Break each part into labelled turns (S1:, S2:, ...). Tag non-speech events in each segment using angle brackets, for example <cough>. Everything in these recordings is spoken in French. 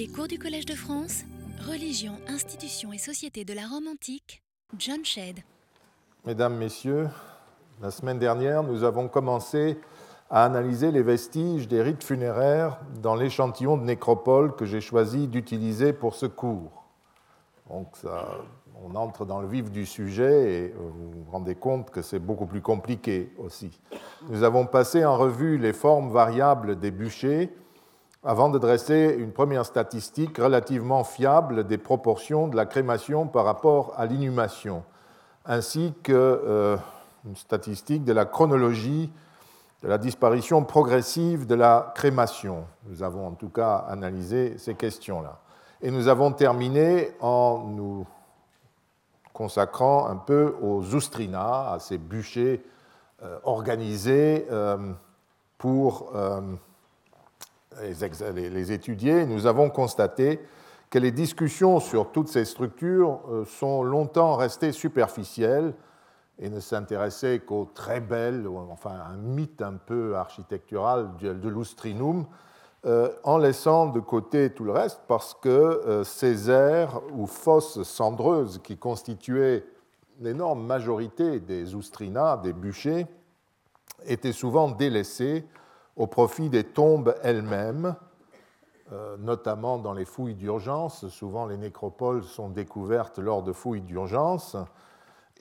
S1: Les cours du Collège de France, Religion, institutions et société de la Rome antique, John Shedd.
S2: Mesdames, Messieurs, la semaine dernière, nous avons commencé à analyser les vestiges des rites funéraires dans l'échantillon de nécropole que j'ai choisi d'utiliser pour ce cours. Donc on entre dans le vif du sujet et vous vous rendez compte que c'est beaucoup plus compliqué aussi. Nous avons passé en revue les formes variables des bûchers avant de dresser une première statistique relativement fiable des proportions de la crémation par rapport à l'inhumation, ainsi que euh, statistique de la chronologie de la disparition progressive de la crémation. Nous avons en tout cas analysé ces questions-là. Et nous avons terminé en nous consacrant un peu aux oustrina, à ces bûchers euh, organisés euh, pour euh, les, étudier. Nous avons constaté que les discussions sur toutes ces structures sont longtemps restées superficielles et ne s'intéressaient qu'aux très belles, enfin un mythe un peu architectural de l'Oustrinum, euh, en laissant de côté tout le reste parce que euh, ces aires ou fosses cendreuses qui constituaient l'énorme majorité des oustrinas, des bûchers, étaient souvent délaissées au profit des tombes elles-mêmes, euh, notamment dans les fouilles d'urgence. Souvent, les nécropoles sont découvertes lors de fouilles d'urgence.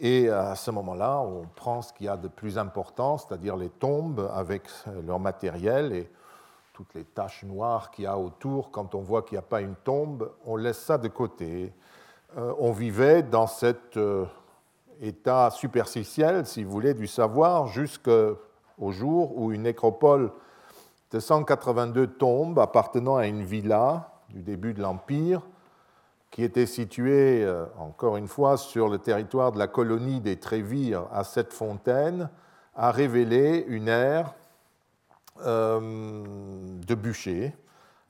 S2: Et à ce moment-là, on prend ce qu'il y a de plus important, c'est-à-dire les tombes avec leur matériel et toutes les taches noires qu'il y a autour, quand on voit qu'il n'y a pas une tombe, on laisse ça de côté. Euh, on vivait dans cet euh, état superficiel, si vous voulez, du savoir, jusqu'au jour où une nécropole de 182 tombes appartenant à une villa du début de l'Empire, qui était située, euh, encore une fois, sur le territoire de la colonie des Trévires à Cette-Fontaine, a révélé une ère euh, de bûcher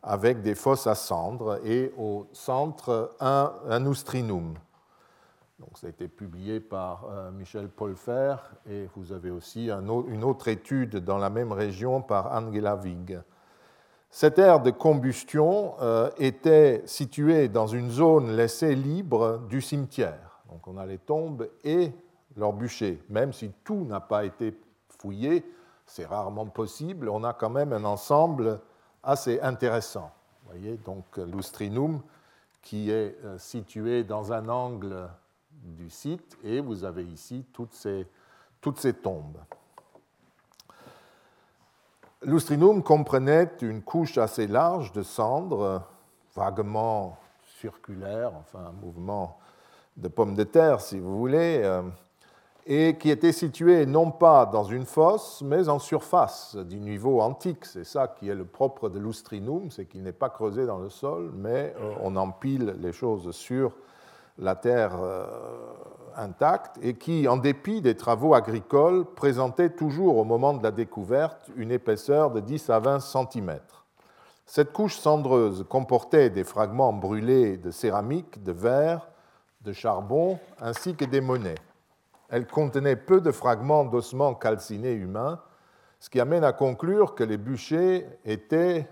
S2: avec des fosses à cendres et au centre un, un. Donc, ça a été publié par euh, Michel Polfer et vous avez aussi une autre étude dans la même région par Angela Wig. Cette aire de combustion euh, était située dans une zone laissée libre du cimetière. Donc on a les tombes et leurs bûchers. Même si tout n'a pas été fouillé, c'est rarement possible, on a quand même un ensemble assez intéressant. Vous voyez, donc l'Oustrinum qui est euh, situé dans un angle du site et vous avez ici toutes ces, tombes. L'Oustrinum comprenait une couche assez large de cendres, vaguement circulaire, enfin un mouvement de pomme de terre si vous voulez, euh, et qui était situé non pas dans une fosse, mais en surface du niveau antique. C'est ça qui est le propre de l'Oustrinum, c'est qu'il n'est pas creusé dans le sol, mais euh, on empile les choses sur la terre euh, intacte et qui, en dépit des travaux agricoles, présentait toujours au moment de la découverte une épaisseur de 10 à 20 cm. Cette couche cendreuse comportait des fragments brûlés de céramique, de verre, de charbon, ainsi que des monnaies. Elle contenait peu de fragments d'ossements calcinés humains, ce qui amène à conclure que les bûchers étaient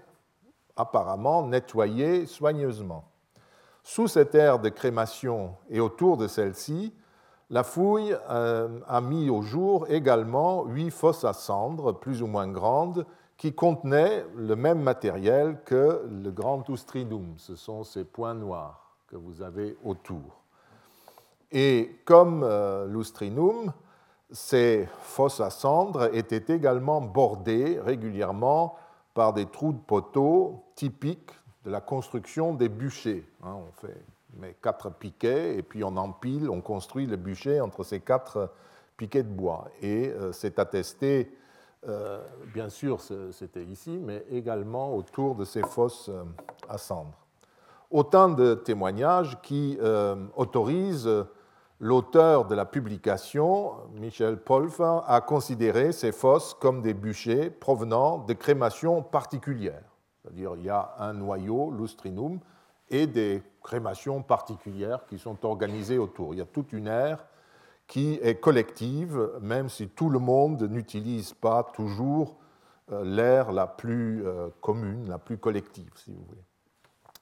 S2: apparemment nettoyés soigneusement. Sous cette aire de crémation et autour de celle-ci, la fouille euh, a mis au jour également huit fosses à cendres, plus ou moins grandes, qui contenaient le même matériel que le grand oustrinum. Ce sont ces points noirs que vous avez autour. Et comme euh, ces fosses à cendres étaient également bordées régulièrement par des trous de poteaux typiques la construction des bûchers. Hein, on fait met quatre piquets et puis on empile, on construit le bûcher entre ces quatre piquets de bois. Et euh, c'est attesté, euh, bien sûr, c'était ici, mais également autour de ces fosses à cendres. Autant de témoignages qui autorisent l'auteur de la publication, Michel Polfer, a considéré ces fosses comme des bûchers provenant de crémations particulières. C'est-à-dire il y a un noyau, l'ustrinum, et des crémations particulières qui sont organisées autour. Il y a toute une ère qui est collective, même si tout le monde n'utilise pas toujours euh, l'ère la plus euh, commune, la plus collective, si vous voulez.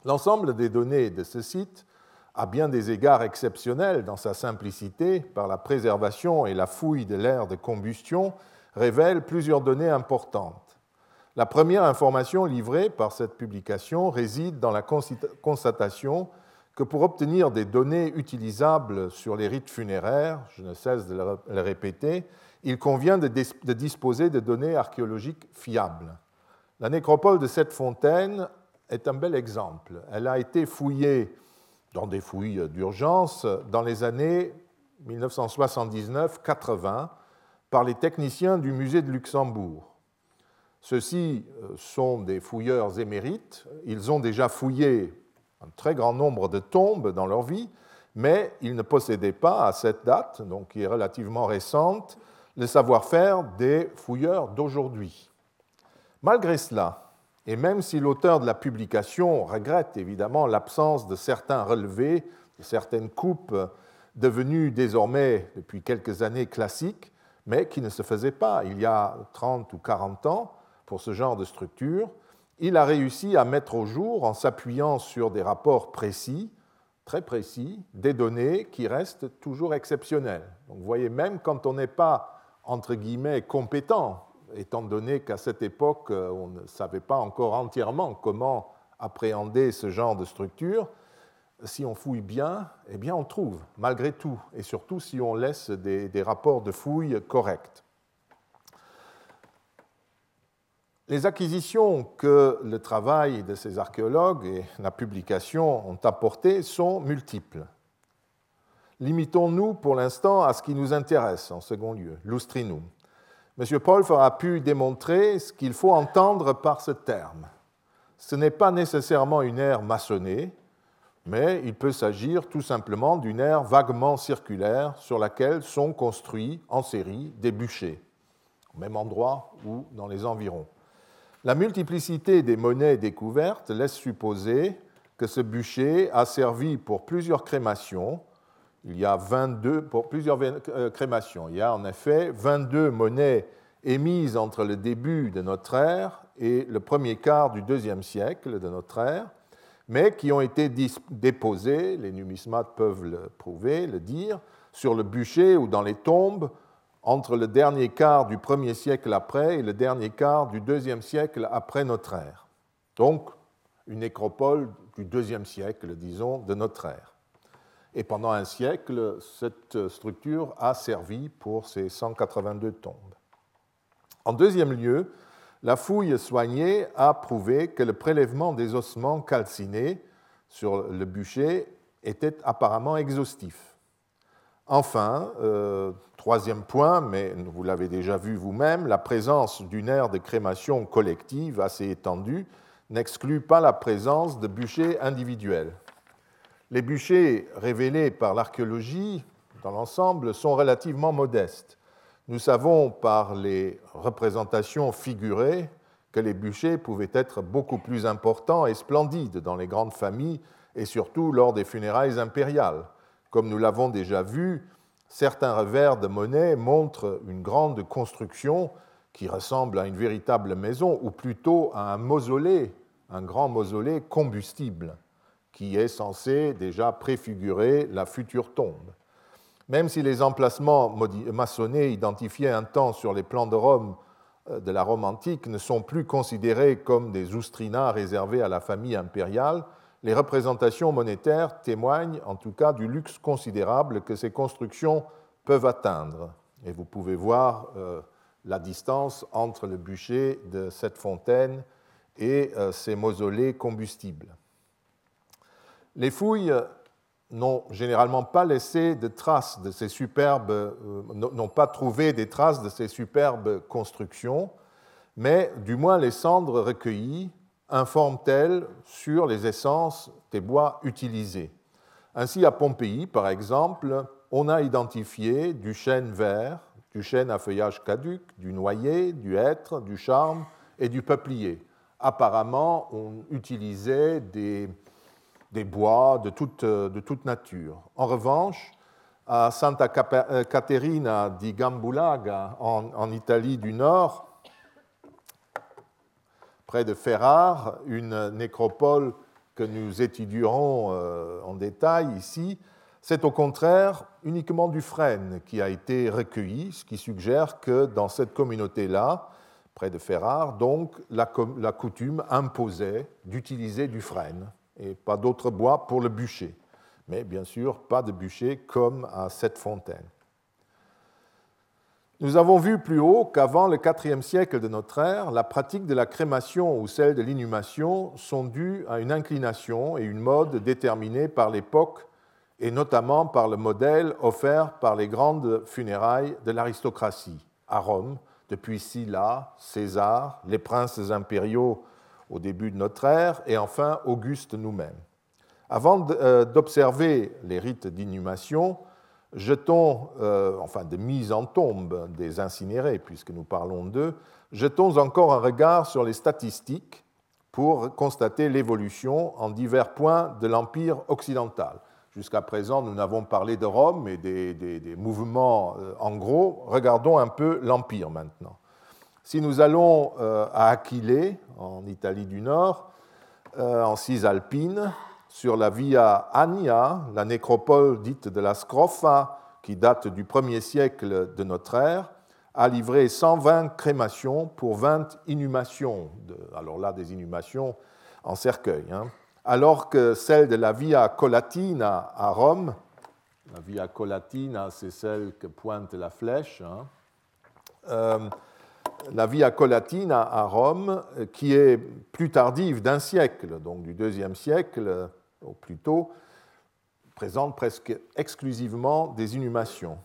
S2: L'ensemble des données de ce site, à bien des égards exceptionnels dans sa simplicité, par la préservation et la fouille de l'air de combustion, révèle plusieurs données importantes. La première information livrée par cette publication réside dans la constatation que pour obtenir des données utilisables sur les rites funéraires, je ne cesse de le répéter, il convient de, disposer de données archéologiques fiables. La nécropole de cette fontaine est un bel exemple. Elle a été fouillée dans des fouilles d'urgence dans les années 1979-80 par les techniciens du musée de Luxembourg. Ceux-ci euh, sont des fouilleurs émérites. Ils ont déjà fouillé un très grand nombre de tombes dans leur vie, mais ils ne possédaient pas à cette date, donc qui est relativement récente, le savoir-faire des fouilleurs d'aujourd'hui. Malgré cela, et même si l'auteur de la publication regrette évidemment l'absence de certains relevés, de certaines coupes devenues désormais depuis quelques années classiques, mais qui ne se faisaient pas il y a 30 ou 40 ans pour ce genre de structure, il a réussi à mettre au jour, en s'appuyant sur des rapports précis, très précis, des données qui restent toujours exceptionnelles. Vous voyez, même quand on n'est pas, entre guillemets, compétent, étant donné qu'à cette époque, euh, on ne savait pas encore entièrement comment appréhender ce genre de structure, si on fouille bien, eh bien on trouve, malgré tout, et surtout si on laisse des, rapports de fouilles corrects. Les acquisitions que le travail de ces archéologues et la publication ont apportées sont multiples. Limitons-nous pour l'instant à ce qui nous intéresse en second lieu, l'ustrinum. M. Paul a pu démontrer ce qu'il faut entendre par ce terme. Ce n'est pas nécessairement une aire maçonnée, mais il peut s'agir tout simplement d'une aire vaguement circulaire sur laquelle sont construits en série des bûchers, au même endroit ou dans les environs. La multiplicité des monnaies découvertes laisse supposer que ce bûcher a servi pour plusieurs crémations. Il y a 22 pour plusieurs euh, crémations. Il y a en effet 22 monnaies émises entre le début de notre ère et le premier quart du deuxième siècle de notre ère, mais qui ont été déposées, les numismates peuvent le prouver, le dire, sur le bûcher ou dans les tombes entre le dernier quart du premier siècle après et le dernier quart du deuxième siècle après notre ère. Donc, une nécropole du deuxième siècle, disons, de notre ère. Et pendant un siècle, cette structure a servi pour ces 182 tombes. En deuxième lieu, la fouille soignée a prouvé que le prélèvement des ossements calcinés sur le bûcher était apparemment exhaustif. Enfin, euh, troisième point, mais vous l'avez déjà vu vous-même, la présence d'une aire de crémation collective assez étendue n'exclut pas la présence de bûchers individuels. Les bûchers révélés par l'archéologie dans l'ensemble sont relativement modestes. Nous savons par les représentations figurées que les bûchers pouvaient être beaucoup plus importants et splendides dans les grandes familles et surtout lors des funérailles impériales. Comme nous l'avons déjà vu, certains revers de monnaie montrent une grande construction qui ressemble à une véritable maison, ou plutôt à un mausolée, un grand mausolée combustible, qui est censé déjà préfigurer la future tombe. Même si les emplacements maçonnés identifiés un temps sur les plans de Rome euh, de la Rome antique ne sont plus considérés comme des oustrinas réservés à la famille impériale, les représentations monétaires témoignent en tout cas du luxe considérable que ces constructions peuvent atteindre. Et vous pouvez voir euh, la distance entre le bûcher de cette fontaine et euh, ces mausolées combustibles. Les fouilles n'ont généralement pas laissé de traces de ces superbes, euh, n'ont pas trouvé des traces de ces superbes constructions, mais du moins les cendres recueillies informe-t-elle sur les essences des bois utilisés Ainsi, à Pompéi, par exemple, on a identifié du chêne vert, du chêne à feuillage caduc, du noyer, du hêtre, du charme et du peuplier. Apparemment, on utilisait des, bois de toute, nature. En revanche, à Santa euh, Caterina di Gambulaga, en Italie du Nord, près de Ferrare, une nécropole que nous étudierons en détail ici, c'est au contraire uniquement du frêne qui a été recueilli, ce qui suggère que dans cette communauté-là, près de Ferrare, donc la, coutume imposait d'utiliser du frêne et pas d'autre bois pour le bûcher. Mais bien sûr, pas de bûcher comme à cette fontaine. Nous avons vu plus haut qu'avant le IVe siècle de notre ère, la pratique de la crémation ou celle de l'inhumation sont dues à une inclination et une mode déterminée par l'époque et notamment par le modèle offert par les grandes funérailles de l'aristocratie à Rome, depuis Sylla, César, les princes impériaux au début de notre ère, et enfin Auguste nous-mêmes. Avant euh, d'observer les rites d'inhumation, jetons, euh, enfin de mise en tombe des incinérés, puisque nous parlons d'eux, jetons encore un regard sur les statistiques pour constater l'évolution en divers points de l'Empire occidental. Jusqu'à présent, nous n'avons parlé de Rome et des, mouvements euh, en gros. Regardons un peu l'Empire maintenant. Si nous allons euh, à Aquilée, en Italie du Nord, en Cisalpine, sur la Via Annia, la nécropole dite de la Scrofa, qui date du 1er siècle de notre ère, a livré 120 crémations pour 20 inhumations. alors là, des inhumations en cercueil. Hein alors que celle de la Via Colatina à Rome, la Via Colatina, c'est celle que pointe la flèche, hein, euh, la Via Colatina à Rome, qui est plus tardive d'un siècle, donc du deuxième siècle au plus tôt, présente presque exclusivement des inhumations.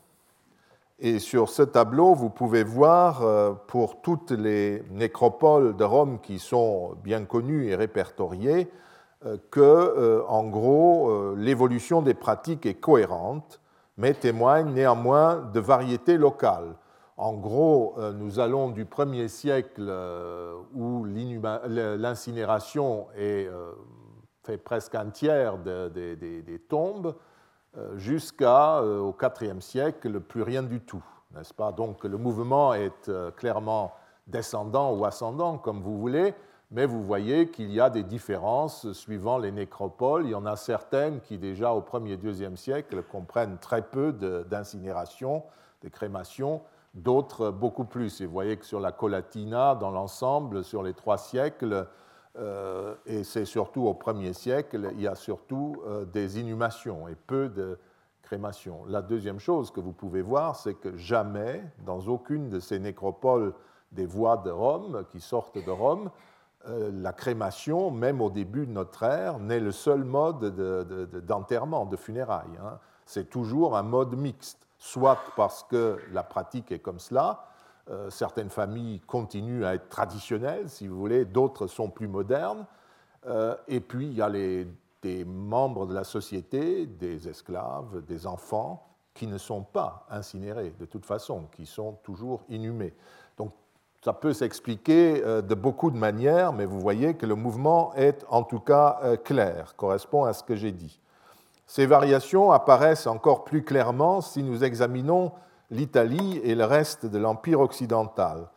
S2: Et sur ce tableau, vous pouvez voir euh, pour toutes les nécropoles de Rome qui sont bien connues et répertoriées, euh, que, euh, en gros, l'évolution des pratiques est cohérente, mais témoigne néanmoins de variétés locales. En gros, nous allons du 1er siècle où l'incinération fait presque un tiers des tombes, jusqu'au 4e siècle, plus rien du tout, n'est-ce pas? Donc le mouvement est clairement descendant ou ascendant, comme vous voulez, mais vous voyez qu'il y a des différences suivant les nécropoles. Il y en a certaines qui, déjà au 1er et 2e siècle, comprennent très peu d'incinération, de, crémation, d'autres beaucoup plus. Et vous voyez que sur la Colatina, dans l'ensemble, sur les trois siècles, euh, et c'est surtout au 1er siècle, il y a surtout euh, des inhumations et peu de crémations. La deuxième chose que vous pouvez voir, c'est que jamais, dans aucune de ces nécropoles des voies de Rome, qui sortent de Rome, euh, la crémation, même au début de notre ère, n'est le seul mode d'enterrement, de, funérailles. Hein. C'est toujours un mode mixte, soit parce que la pratique est comme cela, euh, certaines familles continuent à être traditionnelles, si vous voulez, d'autres sont plus modernes, euh, et puis il y a les, des membres de la société, des esclaves, des enfants, qui ne sont pas incinérés de toute façon, qui sont toujours inhumés. Ça peut s'expliquer euh, de beaucoup de manières, mais vous voyez que le mouvement est en tout cas clair, correspond à ce que j'ai dit. Ces variations apparaissent encore plus clairement si nous examinons l'Italie et le reste de l'Empire occidental.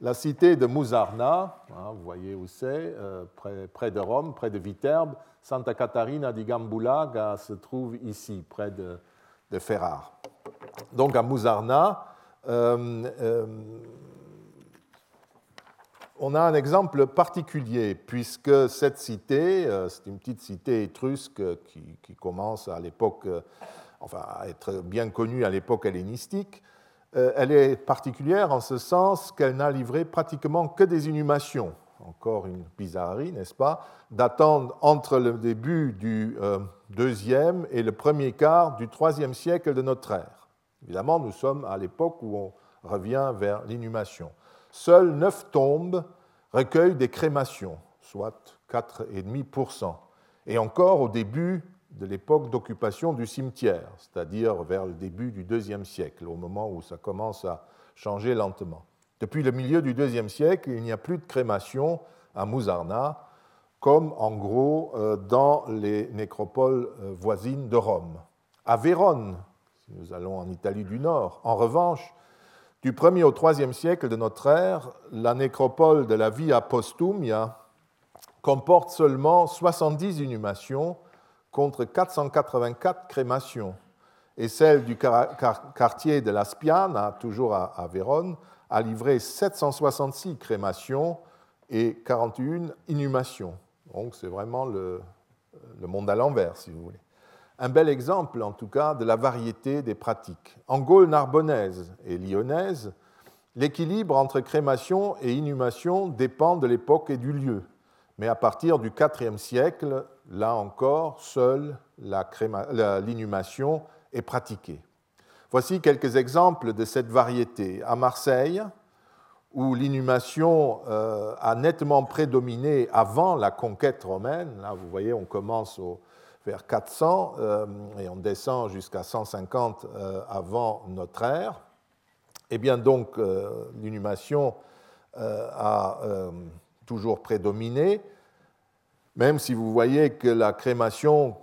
S2: La cité de Musarna, hein, vous voyez où c'est, euh, près, de Rome, près de Viterbe, Santa Catarina di Gambulaga se trouve ici, près de, Ferrare. Donc à Musarna, on a un exemple particulier, puisque cette cité, euh, c'est une petite cité étrusque qui, commence à l'époque, euh, enfin à être bien connue à l'époque hellénistique, euh, elle est particulière en ce sens qu'elle n'a livré pratiquement que des inhumations. Encore une bizarrerie, n'est-ce pas Datant entre le début du deuxième et le premier quart du troisième siècle de notre ère. Évidemment, nous sommes à l'époque où on revient vers l'inhumation. Seules neuf tombes recueillent des crémations, soit 4,5%, et encore au début de l'époque d'occupation du cimetière, c'est-à-dire vers le début du IIe siècle, au moment où ça commence à changer lentement. Depuis le milieu du IIe siècle, il n'y a plus de crémation à Musarna, comme en gros euh, dans les nécropoles euh, voisines de Rome. À Vérone, si nous allons en Italie du Nord, en revanche, du 1er au 3e siècle de notre ère, la nécropole de la Via Postumia, comporte seulement 70 inhumations contre 484 crémations. Et celle du quartier de la Spiana, toujours à Vérone, a livré 766 crémations et 41 inhumations. Donc c'est vraiment le, le monde à l'envers, si vous voulez. Un bel exemple, en tout cas, de la variété des pratiques. En Gaule narbonnaise et lyonnaise, l'équilibre entre crémation et inhumation dépend de l'époque et du lieu. Mais à partir du IVe siècle, là encore, seule l'inhumation est pratiquée. Voici quelques exemples de cette variété. À Marseille, où l'inhumation euh, a nettement prédominé avant la conquête romaine, là vous voyez on commence vers 400 euh, et on descend jusqu'à 150 euh, avant notre ère, et eh bien donc l'inhumation a toujours prédominé, même si vous voyez que la crémation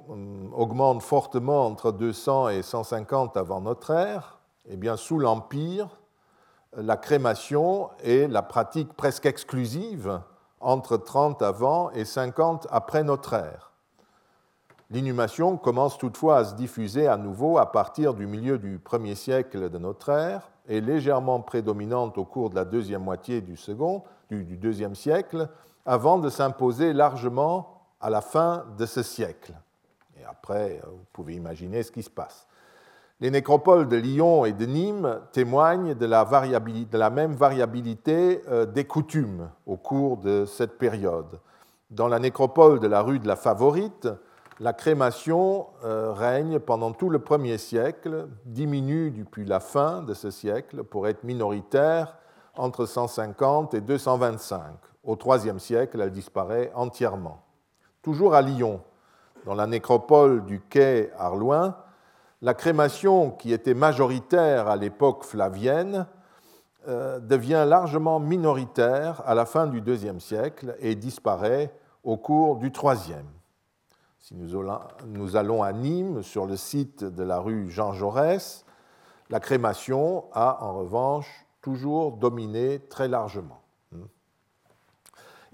S2: augmente fortement entre 200 et 150 avant notre ère, eh bien sous l'Empire, la crémation est la pratique presque exclusive entre 30 avant et 50 après notre ère. L'inhumation commence toutefois à se diffuser à nouveau à partir du milieu du premier siècle de notre ère et légèrement prédominante au cours de la deuxième moitié du second, du, deuxième siècle, avant de s'imposer largement à la fin de ce siècle. Et après, vous pouvez imaginer ce qui se passe. Les nécropoles de Lyon et de Nîmes témoignent de la, de la même variabilité euh, des coutumes au cours de cette période. Dans la nécropole de la rue de la Favorite, la crémation euh, règne pendant tout le premier siècle, diminue depuis la fin de ce siècle pour être minoritaire entre 150 et 225. Au IIIe siècle, elle disparaît entièrement. Toujours à Lyon, dans la nécropole du quai Arloin, la crémation, qui était majoritaire à l'époque flavienne, euh, devient largement minoritaire à la fin du IIe siècle et disparaît au cours du IIIe. Si nous allons à Nîmes, sur le site de la rue Jean Jaurès, la crémation a en revanche toujours dominé très largement.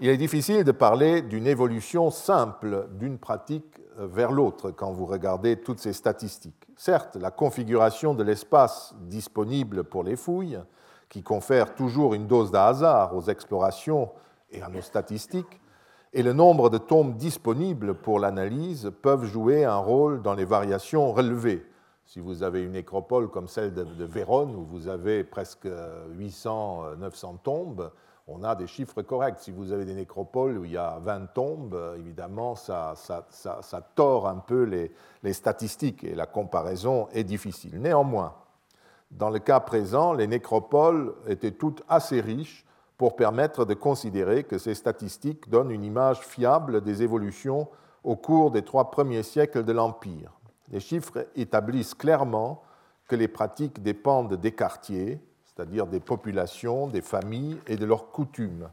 S2: Il est difficile de parler d'une évolution simple d'une pratique vers l'autre quand vous regardez toutes ces statistiques. Certes, la configuration de l'espace disponible pour les fouilles, qui confère toujours une dose de hasard aux explorations et à nos statistiques, et le nombre de tombes disponibles pour l'analyse peuvent jouer un rôle dans les variations relevées. Si vous avez une nécropole comme celle de Vérone, où vous avez presque 800-900 tombes, on a des chiffres corrects. Si vous avez des nécropoles où il y a 20 tombes, évidemment, ça, tord un peu les, statistiques et la comparaison est difficile. Néanmoins, dans le cas présent, les nécropoles étaient toutes assez riches pour permettre de considérer que ces statistiques donnent une image fiable des évolutions au cours des trois premiers siècles de l'Empire. Les chiffres établissent clairement que les pratiques dépendent des quartiers, c'est-à-dire des populations, des familles et de leurs coutumes.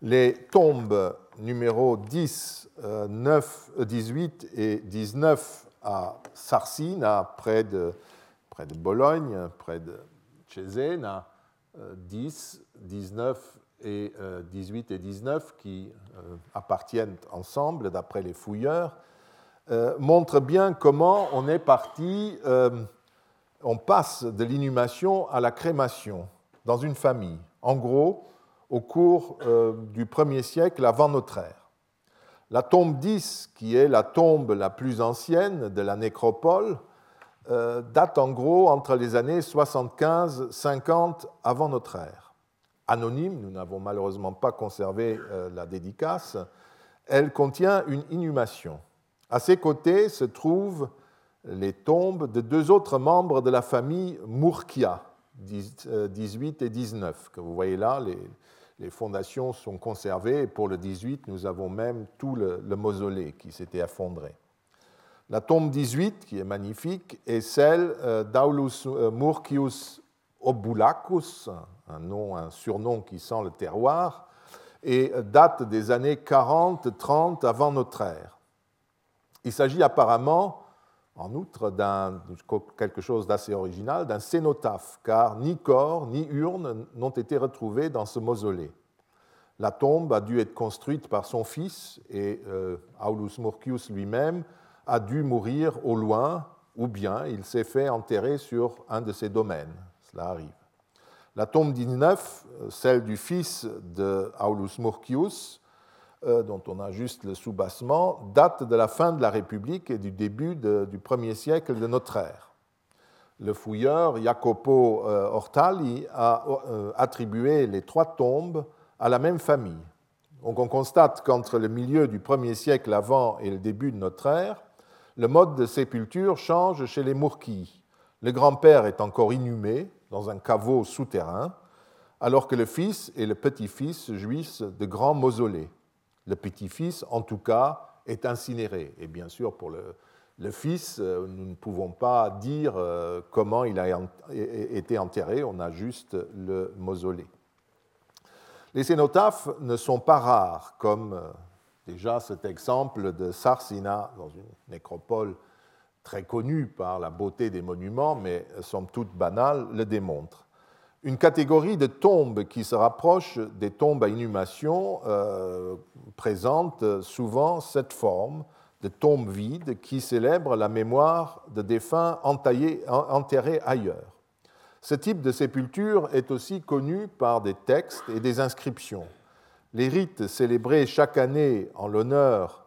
S2: Les tombes numéros 10, 9, 18 et 19 à Sarsina, près de, près de Bologne, près de Cesena, 10, 19 et 18 euh, et 19 qui euh, appartiennent ensemble d'après les fouilleurs, euh, montrent bien comment on est parti on passe de l'inhumation à la crémation dans une famille, en gros au cours du premier siècle avant notre ère. La tombe 10, qui est la tombe la plus ancienne de la nécropole, euh, date en gros entre les années 75-50 avant notre ère. Anonyme, nous n'avons malheureusement pas conservé euh, la dédicace, elle contient une inhumation. À ses côtés se trouve les tombes de deux autres membres de la famille Mourkia, 18 euh, et 19, que vous voyez là. Les, fondations sont conservées et pour le 18, nous avons même tout le, mausolée qui s'était effondré. La tombe 18, qui est magnifique, est celle euh, d'Aulus euh, Murcius Obulacus, un, nom, un surnom qui sent le terroir, et date des années 40-30 avant notre ère. Il s'agit apparemment en outre d'un quelque chose d'assez original, d'un cénotaphe, car ni corps ni urne n'ont été retrouvés dans ce mausolée. La tombe a dû être construite par son fils et euh, Aulus Murcius lui-même a dû mourir au loin ou bien il s'est fait enterrer sur un de ses domaines. Cela arrive. La tombe 19, celle du fils de Aulus Murcius, euh, dont on a juste le soubassement, date de la fin de la République et du début du premier siècle de notre ère. Le fouilleur Jacopo euh, Ortali a euh, attribué les trois tombes à la même famille. Donc on constate qu'entre le milieu du premier siècle avant et le début de notre ère, le mode de sépulture change chez les Mourquis. Le grand-père est encore inhumé dans un caveau souterrain, alors que le fils et le petit-fils jouissent de grands mausolées. Le petit-fils, en tout cas, est incinéré. Et bien sûr, pour le, fils, euh, nous ne pouvons pas dire euh, comment il a été enterré, on a juste le mausolée. Les cénotaphes ne sont pas rares, comme euh, Déjà, cet exemple de Sarsina, dans une nécropole très connue par la beauté des monuments, mais somme toute banale, le démontre. Une catégorie de tombes qui se rapproche des tombes à inhumation euh, présente souvent cette forme de tombes vides qui célèbrent la mémoire de défunts enterrés ailleurs. Ce type de sépulture est aussi connu par des textes et des inscriptions les rites célébrés chaque année en l'honneur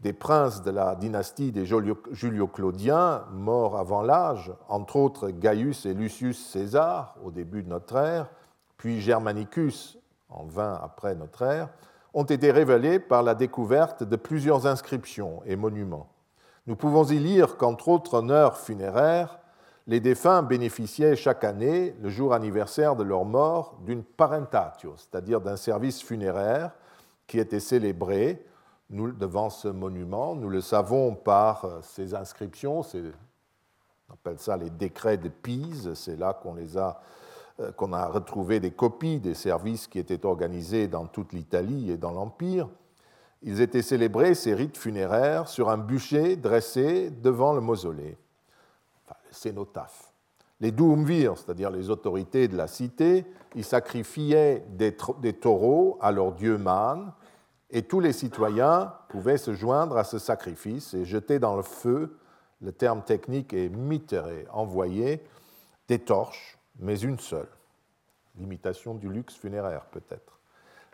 S2: des princes de la dynastie des Julio-Claudiens, morts avant l'âge, entre autres Gaius et Lucius César au début de notre ère, puis Germanicus en 20 après notre ère, ont été révélés par la découverte de plusieurs inscriptions et monuments. Nous pouvons y lire qu'entre autres honneurs funéraires, les défunts bénéficiaient chaque année, le jour anniversaire de leur mort, d'une parentatio, c'est-à-dire d'un service funéraire qui était célébré devant ce monument. Nous le savons par euh, ces inscriptions, on appelle ça les décrets de Pise, c'est là qu'on euh, qu'on a retrouvé des copies des services qui étaient organisés dans toute l'Italie et dans l'Empire. Ils étaient célébrés, ces rites funéraires, sur un bûcher dressé devant le mausolée Les douumvirs, c'est-à-dire les autorités de la cité, ils sacrifiaient des, taureaux à leur dieu Man, et tous les citoyens pouvaient se joindre à ce sacrifice et jeter dans le feu, le terme technique est mitéré, envoyer des torches, mais une seule. L'imitation du luxe funéraire peut-être.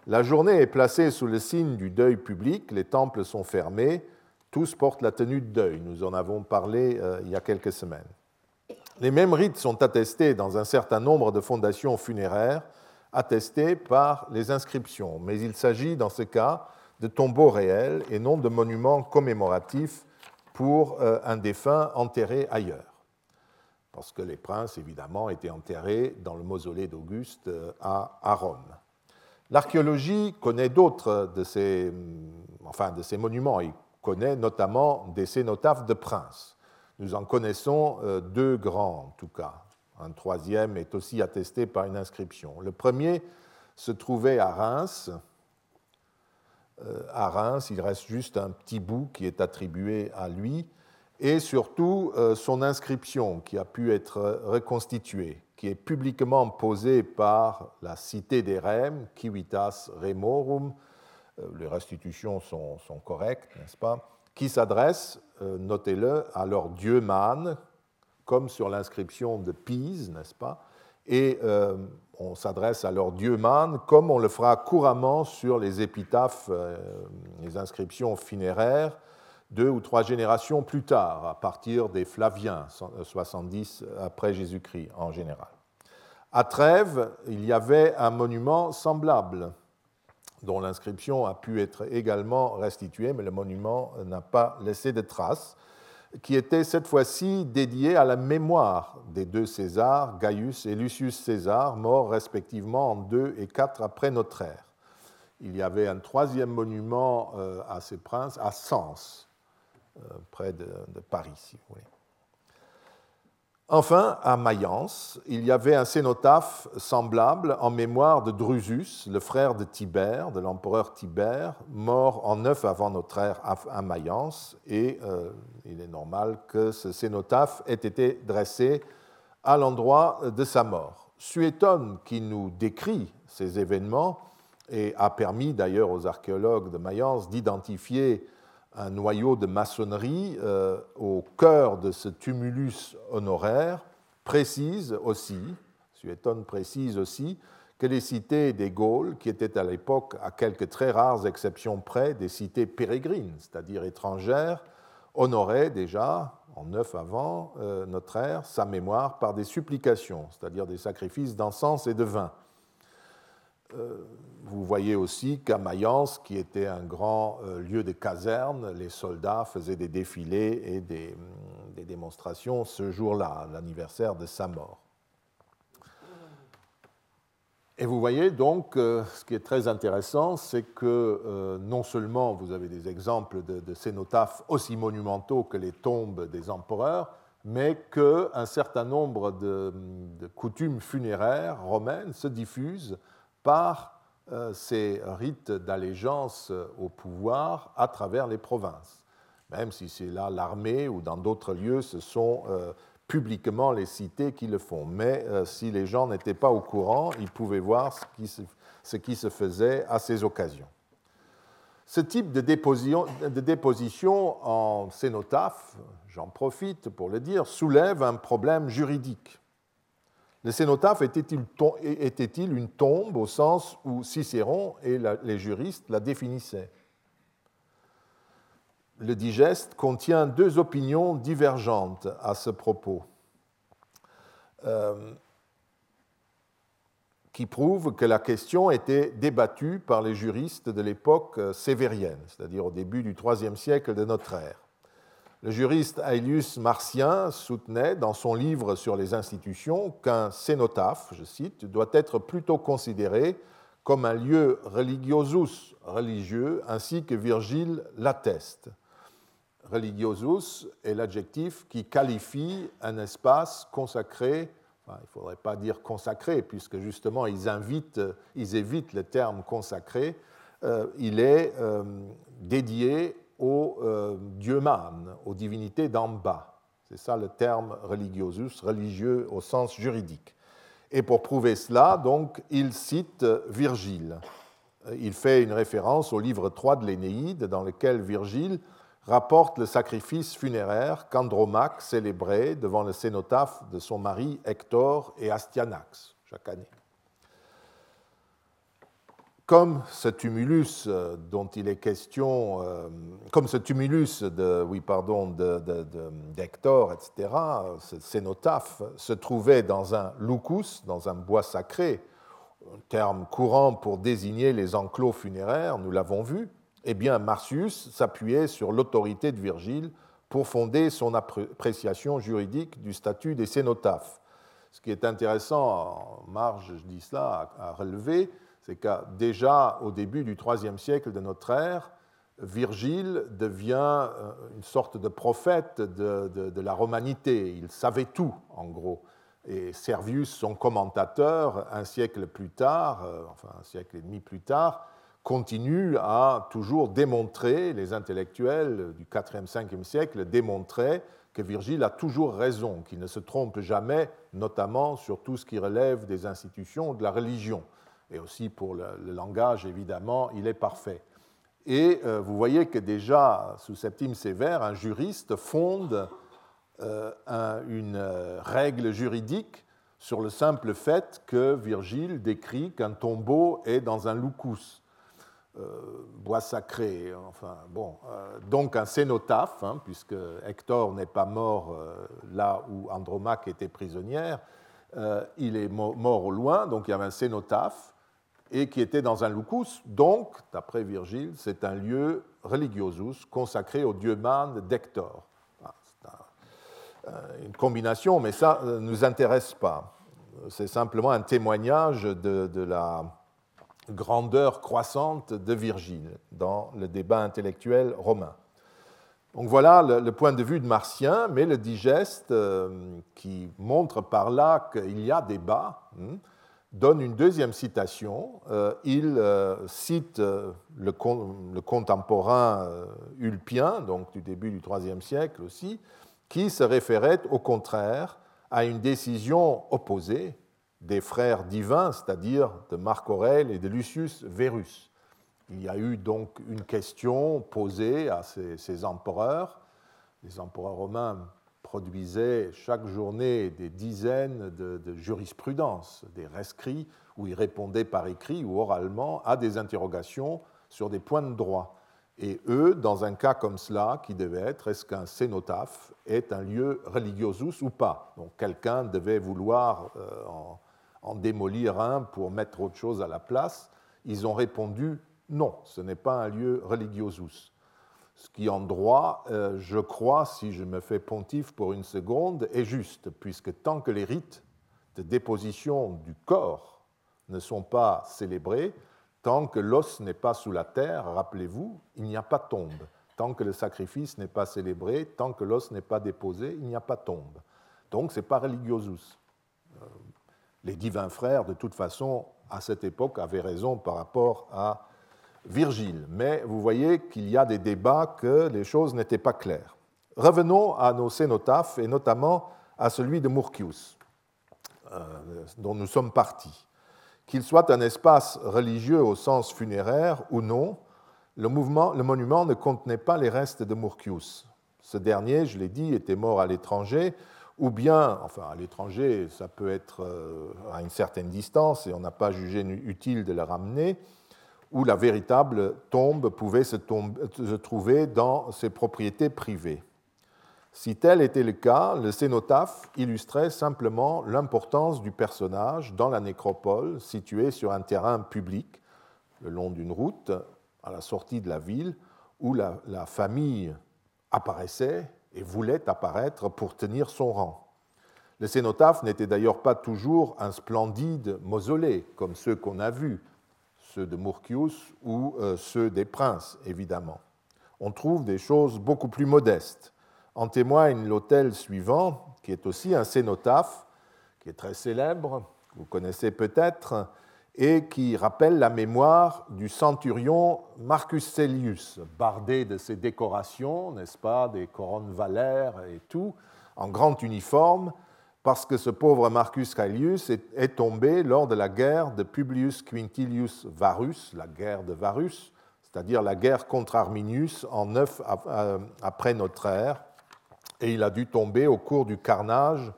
S2: La journée est placée sous le signe du deuil public, les temples sont fermés, tous portent la tenue de deuil, nous en avons parlé euh, il y a quelques semaines. Les mêmes rites sont attestés dans un certain nombre de fondations funéraires, attestés par les inscriptions, mais il s'agit dans ce cas de tombeaux réels et non de monuments commémoratifs pour euh, un défunt enterré ailleurs. Parce que les princes, évidemment, étaient enterrés dans le mausolée d'Auguste euh, à Rome. L'archéologie connaît d'autres de ces, enfin, de ces monuments. Il connaît notamment des cénotaphes de princes. Nous en connaissons euh, deux grands en tout cas. Un troisième est aussi attesté par une inscription. Le premier se trouvait à Reims. Euh, à Reims, il reste juste un petit bout qui est attribué à lui, et surtout euh, son inscription qui a pu être reconstituée, qui est publiquement posée par la cité des Rèmes, Civitas Remorum. Les restitutions sont, sont correctes, n'est-ce pas? Qui s'adresse, euh, notez-le, à leur dieu Man, comme sur l'inscription de Pise, n'est-ce pas? Et euh, on s'adresse à leur dieu Man, comme on le fera couramment sur les épitaphes, euh, les inscriptions funéraires, deux ou trois générations plus tard, à partir des Flaviens, 70 après Jésus-Christ en général. À Trèves, il y avait un monument semblable dont l'inscription a pu être également restituée, mais le monument n'a pas laissé de traces, qui était cette fois-ci dédié à la mémoire des deux Césars, Gaius et Lucius César, morts respectivement en 2 et 4 après notre ère. Il y avait un troisième monument euh, à ces princes à Sens, euh, près de, Paris, si vous voulez. Enfin, à Mayence, il y avait un cénotaphe semblable en mémoire de Drusus, le frère de Tibère, de l'empereur Tibère, mort en 9 avant notre ère à Mayence, et euh, il est normal que ce cénotaphe ait été dressé à l'endroit de sa mort. Suétone, qui nous décrit ces événements, et a permis d'ailleurs aux archéologues de Mayence d'identifier un noyau de maçonnerie euh, au cœur de ce tumulus honoraire, précise aussi, Suétone précise aussi, que les cités des Gaules, qui étaient à l'époque, à quelques très rares exceptions près, des cités pérégrines, c'est-à-dire étrangères, honoraient déjà, en neuf avant euh, notre ère, sa mémoire par des supplications, c'est-à-dire des sacrifices d'encens et de vin. Euh, vous voyez aussi qu'à Mayence, qui était un grand euh, lieu de caserne, les soldats faisaient des défilés et des, des démonstrations ce jour-là, l'anniversaire de sa mort. Et vous voyez donc, euh, ce qui est très intéressant, c'est que non seulement vous avez des exemples de, cénotaphes aussi monumentaux que les tombes des empereurs, mais qu'un certain nombre de, coutumes funéraires romaines se diffusent par euh, ces rites d'allégeance au pouvoir à travers les provinces. Même si c'est là l'armée ou dans d'autres lieux, ce sont publiquement les cités qui le font. Mais euh, si les gens n'étaient pas au courant, ils pouvaient voir ce qui, se, ce qui se faisait à ces occasions. Ce type de déposition, de déposition en cénotaphe, j'en profite pour le dire, soulève un problème juridique. Le cénotaphe était-il était une tombe au sens où Cicéron et les juristes la définissaient? Le digeste contient deux opinions divergentes à ce propos, euh, qui prouvent que la question était débattue par les juristes de l'époque sévérienne, c'est-à-dire au début du IIIe siècle de notre ère. Le juriste Aelius Martien soutenait dans son livre sur les institutions qu'un cénotaphe, je cite, doit être plutôt considéré comme un lieu religiosus religieux, ainsi que Virgile l'atteste. Religiosus est l'adjectif qui qualifie un espace consacré, il ne faudrait pas dire consacré, puisque justement ils, évitent le terme consacré, euh, il est euh, dédié aux euh, dieux mânes, aux divinités d'en bas. C'est ça le terme religiosus, religieux au sens juridique. Et pour prouver cela, donc, il cite Virgile. Il fait une référence au livre 3 de l'Énéide, dans lequel Virgile rapporte le sacrifice funéraire qu'Andromaque célébrait devant le cénotaphe de son mari Hector et Astyanax chaque année. Comme ce tumulus euh, dont il est question, euh, comme ce tumulus de, oui, pardon, d'Hector, etc., ce cénotaphe se trouvait dans un lucus, dans un bois sacré, terme courant pour désigner les enclos funéraires, nous l'avons vu, eh bien, Marcius s'appuyait sur l'autorité de Virgile pour fonder son appréciation juridique du statut des cénotaphes. Ce qui est intéressant, en marge, je dis cela, à relever, c'est que déjà au début du IIIe siècle de notre ère, Virgile devient euh, une sorte de prophète de, la romanité. Il savait tout, en gros. Et Servius, son commentateur, un siècle plus tard, euh, enfin un siècle et demi plus tard, continue à toujours démontrer, les intellectuels du 4e, 5e siècle démontraient que Virgile a toujours raison, qu'il ne se trompe jamais, notamment sur tout ce qui relève des institutions de la religion. Et aussi pour le, langage, évidemment, il est parfait. Et euh, vous voyez que déjà, sous Septime Sévère, un juriste fonde euh, une euh, règle juridique sur le simple fait que Virgile décrit qu'un tombeau est dans un lucus. Bois sacré. Enfin, bon, donc un cénotaphe, hein, puisque Hector n'est pas mort là où Andromaque était prisonnière, il est mort au loin, donc il y avait un cénotaphe, et qui était dans un lucus, donc, d'après Virgile, c'est un lieu religiosus consacré au dieu man d'Hector. Ah, c'est une combination, mais ça ne nous intéresse pas. C'est simplement un témoignage de, de la grandeur croissante de Virgile dans le débat intellectuel romain. Donc voilà le, point de vue de Martien, mais le digeste, euh, qui montre par là qu'il y a débat, hein, donne une deuxième citation. Euh, il euh, cite le, le, contemporain Ulpien, donc du début du IIIe siècle aussi, qui se référait au contraire à une décision opposée des frères divins, c'est-à-dire de Marc Aurèle et de Lucius Verus. Il y a eu donc une question posée à ces, empereurs. Les empereurs romains produisaient chaque journée des dizaines de, de jurisprudences, des rescrits, où ils répondaient par écrit ou oralement à des interrogations sur des points de droit. Et eux, dans un cas comme cela, qui devait être est-ce qu'un cénotaphe est un lieu religiosus ou pas? Donc quelqu'un devait vouloir euh, en, démolir un pour mettre autre chose à la place. Ils ont répondu non, ce n'est pas un lieu religiosus. Ce qui en droit, euh, je crois, si je me fais pontife pour une seconde, est juste, puisque tant que les rites de déposition du corps ne sont pas célébrés, Tant que l'os n'est pas sous la terre, rappelez-vous, il n'y a pas tombe. Tant que le sacrifice n'est pas célébré, tant que l'os n'est pas déposé, il n'y a pas tombe. Donc ce n'est pas religiosus. Euh, les divins frères, de toute façon, à cette époque, avaient raison par rapport à Virgile. Mais vous voyez qu'il y a des débats que les choses n'étaient pas claires. Revenons à nos cénotaphes et notamment à celui de Murcius, euh, dont nous sommes partis. Qu'il soit un espace religieux au sens funéraire ou non, le, monument ne contenait pas les restes de Murcius. Ce dernier, je l'ai dit, était mort à l'étranger, ou bien, enfin à l'étranger, ça peut être euh, à une certaine distance et on n'a pas jugé utile de le ramener, où la véritable tombe pouvait se trouver dans ses propriétés privées. Si tel était le cas, le cénotaphe illustrait simplement l'importance du personnage dans la nécropole située sur un terrain public, le long d'une route, à la sortie de la ville, où la, la famille apparaissait et voulait apparaître pour tenir son rang. Le cénotaphe n'était d'ailleurs pas toujours un splendide mausolée, comme ceux qu'on a vus, de Murcius ou euh, ceux des princes, évidemment. On trouve des choses beaucoup plus modestes. En témoigne l'autel suivant, qui est aussi un cénotaphe, qui est très célèbre, vous connaissez peut-être, et qui rappelle la mémoire du centurion Marcus Cellius, bardé de ses décorations, n'est-ce pas, des couronnes valaires et tout, en grand uniforme, parce que ce pauvre Marcus Caelius est, tombé lors de la guerre de Publius Quintilius Varus, la guerre de Varus, c'est-à-dire la guerre contre Arminius en 9 après notre ère, et il a dû tomber au cours du carnage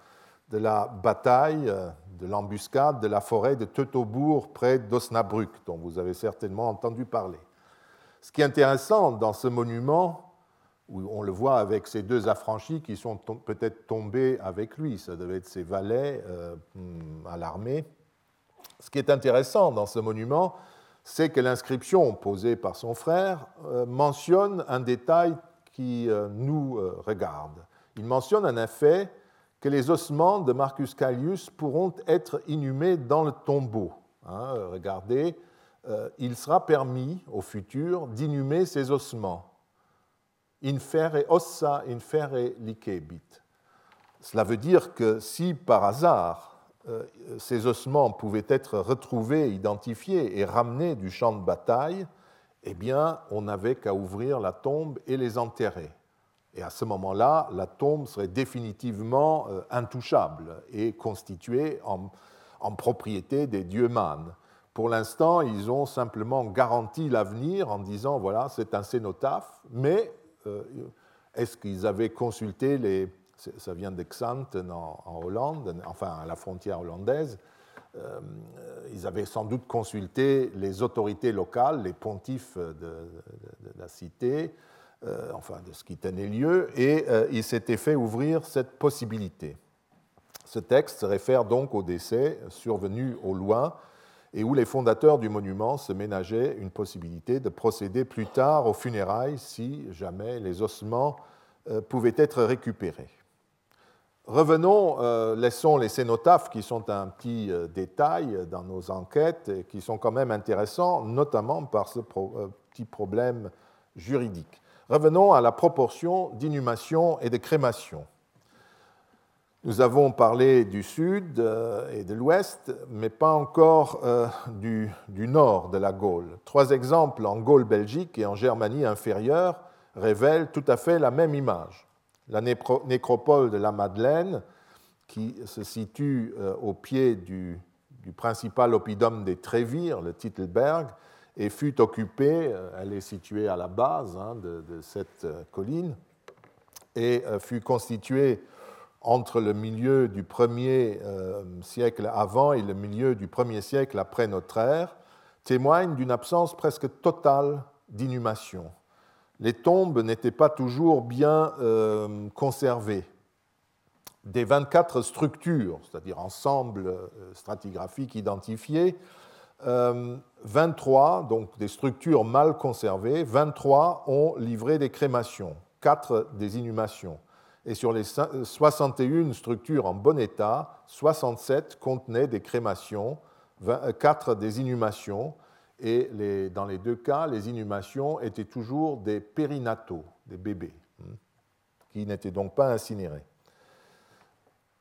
S2: de la bataille, euh, de l'embuscade de la forêt de Teutobourg près d'Osnabrück, dont vous avez certainement entendu parler. Ce qui est intéressant dans ce monument, où on le voit avec ces deux affranchis qui sont peut-être tombés avec lui, ça devait être ses valets euh, à l'armée. Ce qui est intéressant dans ce monument, c'est que l'inscription posée par son frère euh, mentionne un détail qui nous regarde il mentionne en effet que les ossements de Marcus Callius pourront être inhumés dans le tombeau. Hein, regardez, euh, il sera permis au futur d'inhumer ces ossements. Infere ossa, infere licebit. Cela veut dire que si par hasard euh, ces ossements pouvaient être retrouvés, identifiés et ramenés du champ de bataille, eh bien, on n'avait qu'à ouvrir la tombe et les enterrer. Et à ce moment-là, la tombe serait définitivement euh, intouchable et constituée en, propriété des dieux mânes. Pour l'instant, ils ont simplement garanti l'avenir en disant voilà, c'est un cénotaphe, mais est-ce qu'ils avaient consulté les. Ça vient d'Exanten en, Hollande, enfin à la frontière hollandaise. Euh, ils avaient sans doute consulté les autorités locales, les pontifes de la cité, euh, enfin de ce qui tenait lieu, et euh, il s'était fait ouvrir cette possibilité. Ce texte se réfère donc au décès survenu au loin et où les fondateurs du monument se ménageaient une possibilité de procéder plus tard aux funérailles si jamais les ossements euh, pouvaient être récupérés. Revenons, laissons les cénotaphes qui sont un petit détail dans nos enquêtes et qui sont quand même intéressants, notamment par ce petit problème juridique. Revenons à la proportion d'inhumation et de crémation. Nous avons parlé du sud euh, et de l'ouest, mais pas encore euh, du, nord de la Gaule. Trois exemples en Gaule belgique et en Germanie inférieure révèlent tout à fait la même image. La nécropole de la Madeleine, qui se situe euh, au pied du du principal oppidum des Trévires, le Titelberg, et fut occupée, elle est située à la base hein, de, cette colline, et fut constituée entre le milieu du premier siècle avant et le milieu du premier siècle après notre ère, témoigne d'une absence presque totale d'inhumation. Les tombes n'étaient pas toujours bien conservées des 24 structures, c'est-à-dire ensemble euh, stratigraphiques identifiés, 23, euh, donc des structures mal conservées, 23 ont livré des crémations, 4 des inhumations. Et sur les 61 structures en bon état, 67 contenaient des crémations, 4 des inhumations, et dans les deux cas, les inhumations étaient toujours des périnataux, des bébés, hein, qui n'étaient donc pas incinérés.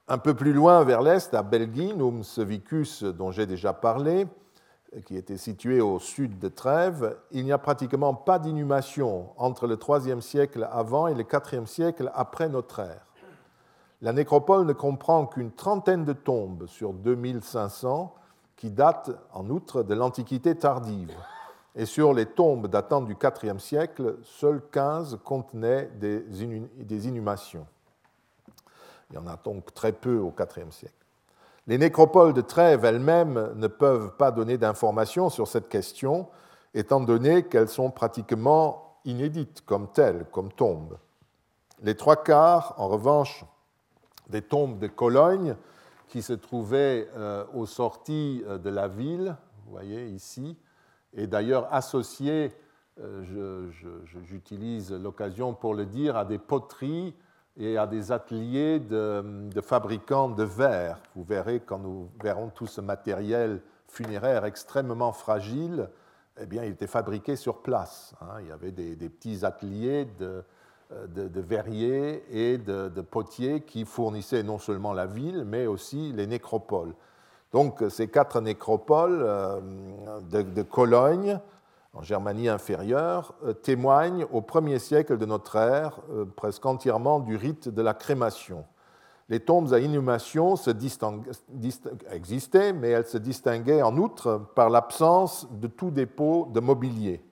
S2: Un peu plus loin vers l'est, à Belginum, ce dont j'ai déjà parlé, qui était situé au sud de Trèves, il n'y a pratiquement pas d'inhumation entre le IIIe siècle avant et le IVe siècle après notre ère. La nécropole ne comprend qu'une trentaine de tombes sur 2500 qui datent en outre de l'Antiquité tardive. Et sur les tombes datant du IVe siècle, seules 15 contenaient des inhumations. Il y en a donc très peu au IVe siècle. Les nécropoles de Trèves elles-mêmes ne peuvent pas donner d'informations sur cette question, étant donné qu'elles sont pratiquement inédites comme telles, comme tombes. Les trois quarts, en revanche, des tombes de Cologne, qui se trouvaient euh, aux sorties euh, de la ville, vous voyez ici, et d'ailleurs associées, euh, j'utilise l'occasion pour le dire, à des poteries et à des ateliers de, fabricants de verre. Vous verrez quand nous verrons tout ce matériel funéraire extrêmement fragile, eh bien, il était fabriqué sur place. Hein. Il y avait des, petits ateliers de, verriers et de, potiers qui fournissaient non seulement la ville, mais aussi les nécropoles. Donc, ces quatre nécropoles euh, de, Cologne, en Germanie inférieure, euh, témoignent au premier siècle de notre ère euh, presque entièrement du rite de la crémation. Les tombes à inhumation existaient, mais elles se distinguaient en outre par l'absence de tout dépôt de mobilier.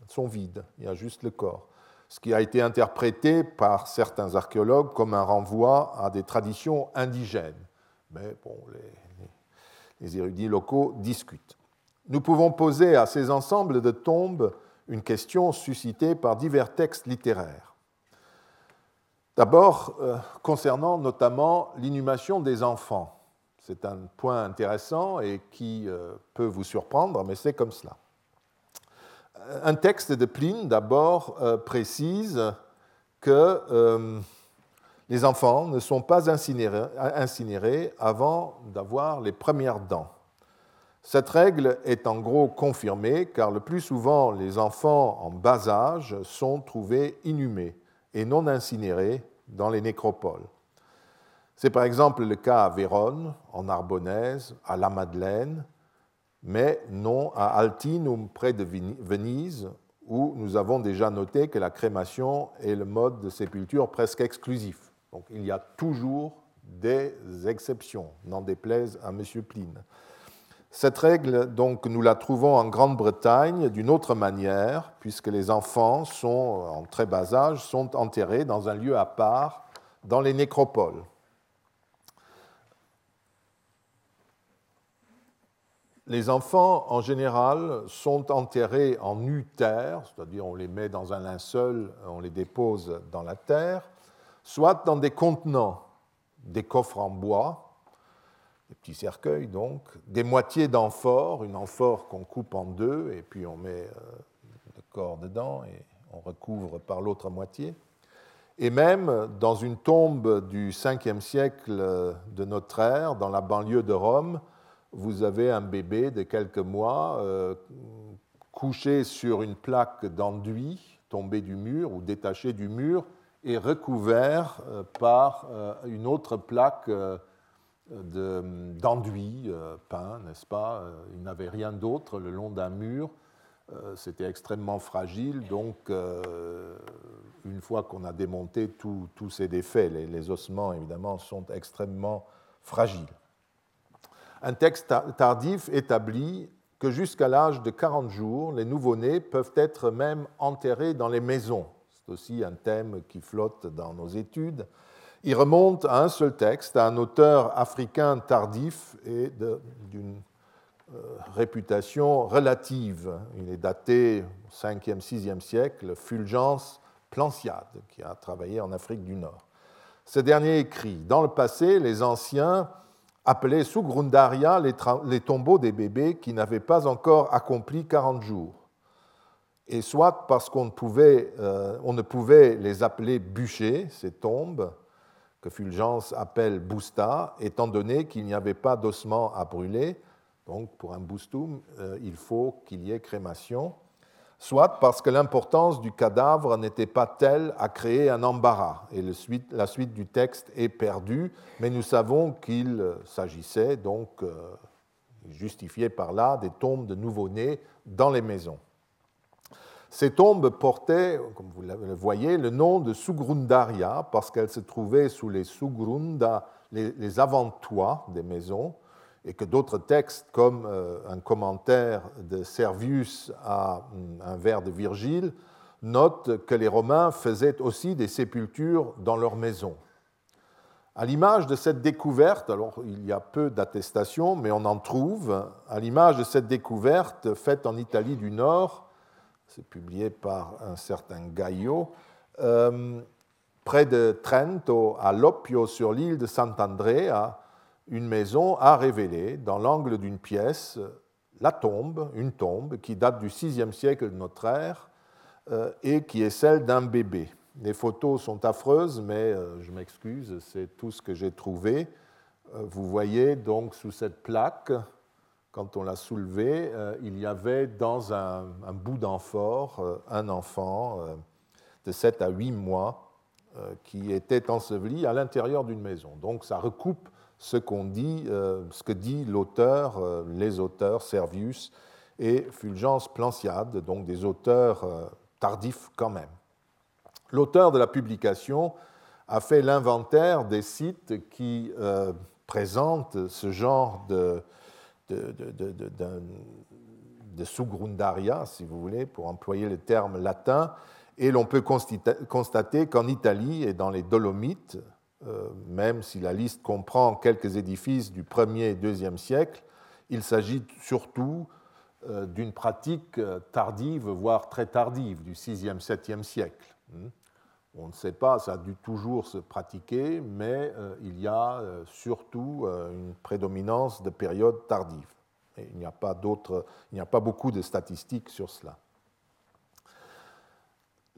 S2: Elles sont vides, il y a juste le corps. Ce qui a été interprété par certains archéologues comme un renvoi à des traditions indigènes. Mais bon, les érudits locaux discutent nous pouvons poser à ces ensembles de tombes une question suscitée par divers textes littéraires. D'abord, euh, concernant notamment l'inhumation des enfants. C'est un point intéressant et qui euh, peut vous surprendre, mais c'est comme cela. Un texte de Pline, d'abord, euh, précise que les enfants ne sont pas incinérés avant d'avoir les premières dents. Cette règle est en gros confirmée car le plus souvent les enfants en bas âge sont trouvés inhumés et non incinérés dans les nécropoles. C'est par exemple le cas à Vérone, en Arbonnaise, à La Madeleine, mais non à Altinum près de Venise, où nous avons déjà noté que la crémation est le mode de sépulture presque exclusif. Donc il y a toujours des exceptions, n'en déplaise à M. Pline. Cette règle, donc, nous la trouvons en Grande-Bretagne d'une autre manière, puisque les enfants sont, en très bas âge, sont enterrés dans un lieu à part, dans les nécropoles. Les enfants, en général, sont enterrés en nue terre, c'est-à-dire on les met dans un linceul, on les dépose dans la terre, soit dans des contenants, des coffres en bois, des petits cercueils donc, des moitiés d'amphores, une amphore qu'on coupe en deux et puis on met euh, le corps dedans et on recouvre par l'autre moitié. Et même dans une tombe du 5e siècle de notre ère, dans la banlieue de Rome, vous avez un bébé de quelques mois euh, couché sur une plaque d'enduit tombé du mur ou détaché du mur et recouvert euh, par une autre plaque d'enduit euh, peint, n'est-ce pas? Euh, Il n'avait rien d'autre le long d'un mur. Euh, c'était extrêmement fragile, donc une fois qu'on a démonté tous ces défaits, les, ossements évidemment sont extrêmement fragiles. un texte tardif établit que jusqu'à l'âge de 40 jours, les nouveau-nés peuvent être même enterrés dans les maisons. C'est aussi un thème qui flotte dans nos études. Il remonte à un seul texte, à un auteur africain tardif et d'une euh, réputation relative. Il est daté au 5e, 6e siècle, Fulgence Planciade, qui a travaillé en Afrique du Nord. Ce dernier écrit Dans le passé, les anciens appelaient sous Grundaria les, tombeaux des bébés qui n'avaient pas encore accompli 40 jours. Et soit parce qu'on euh, ne pouvait les appeler bûchers, ces tombes, que Fulgence appelle bousta, étant donné qu'il n'y avait pas d'ossements à brûler, donc pour un boustum, euh, il faut qu'il y ait crémation, soit parce que l'importance du cadavre n'était pas telle à créer un embarras, et la suite du texte est perdue, mais nous savons qu'il s'agissait donc, euh, justifié par là, des tombes de nouveau-nés dans les maisons. Ces tombes portaient, comme vous le voyez, le nom de Sugrundaria parce qu'elles se trouvaient sous les Sugrunda, les avant-toits des maisons, et que d'autres textes, comme euh, un commentaire de Servius à mm, un vers de Virgile, notent que les Romains faisaient aussi des sépultures dans leurs maisons. À l'image de cette découverte, alors il y a peu d'attestations, mais on en trouve, à l'image de cette découverte faite en Italie du Nord, c'est publié par un certain Gaillot, euh, près de Trento, à Loppio, sur l'île de Sant'Andrea, une maison a révélé dans l'angle d'une pièce la tombe, une tombe qui date du VIe siècle de notre ère euh, et qui est celle d'un bébé. Les photos sont affreuses, mais euh, je m'excuse, c'est tout ce que j'ai trouvé. Vous voyez donc sous cette plaque, quand on l'a soulevée, il y avait dans un, bout d'amphore un enfant de 7 à 8 mois qui était enseveli à l'intérieur d'une maison. Donc ça recoupe ce, qu'on dit, euh, ce que dit l'auteur, euh, les auteurs, Servius et Fulgence Planciade, donc des auteurs euh, tardifs quand même. L'auteur de la publication a fait l'inventaire des sites qui présentent ce genre de, de, de, de, sugrundaria, si vous voulez, pour employer le terme latin, et l'on peut constater qu'en Italie et dans les Dolomites, euh, même si la liste comprend quelques édifices du 1er et 2e siècle, il s'agit surtout euh, d'une pratique euh, tardive, voire très tardive, du 6e, 7e siècle. On ne sait pas, ça a dû toujours se pratiquer, mais il y a surtout une prédominance de périodes tardives. il n'y a pas il n'y a pas beaucoup de statistiques sur cela.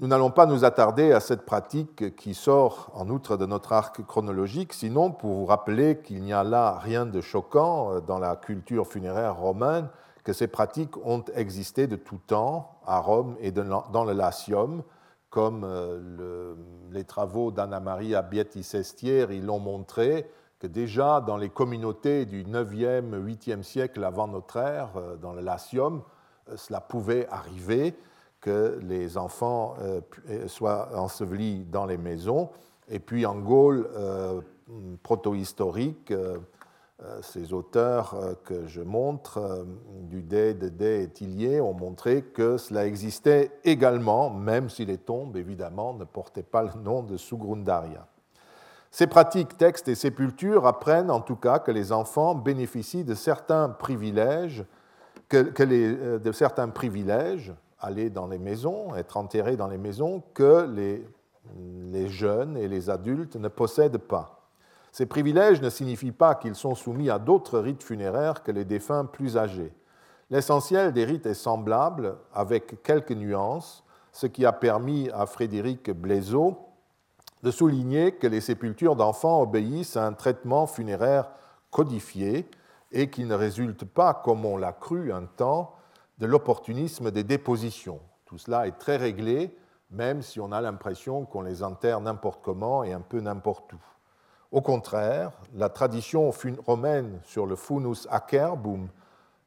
S2: Nous n'allons pas nous attarder à cette pratique qui sort en outre de notre arc chronologique, sinon pour vous rappeler qu'il n'y a là rien de choquant euh, dans la culture funéraire romaine, que ces pratiques ont existé de tout temps à Rome et dans le Latium, comme euh, les travaux d'Anna Maria Bietti Sestière ils l'ont montré, que déjà dans les communautés du 9e, 8e siècle avant notre ère, euh, dans le Latium, cela pouvait arriver que les enfants euh, euh, soient ensevelis dans les maisons. Et puis en Gaule euh, protohistorique, ces auteurs que je montre, Dudet, Dedet et Tillier, ont montré que cela existait également, même si les tombes, évidemment, ne portaient pas le nom de Sugrundaria. Ces pratiques, textes et sépultures apprennent en tout cas que les enfants bénéficient de certains privilèges, aller dans les maisons, être enterrés dans les maisons, que les jeunes et les adultes ne possèdent pas. Ces privilèges ne signifient pas qu'ils sont soumis à d'autres rites funéraires que les défunts plus âgés. L'essentiel des rites est semblable, avec quelques nuances, ce qui a permis à Frédéric Blaiseau de souligner que les sépultures d'enfants obéissent à un traitement funéraire codifié et qu'il ne résulte pas, comme on l'a cru un temps, de l'opportunisme des dépositions. Tout cela est très réglé, même si on a l'impression qu'on les enterre n'importe comment et un peu n'importe où. Au contraire, la tradition romaine sur le funus acerbum,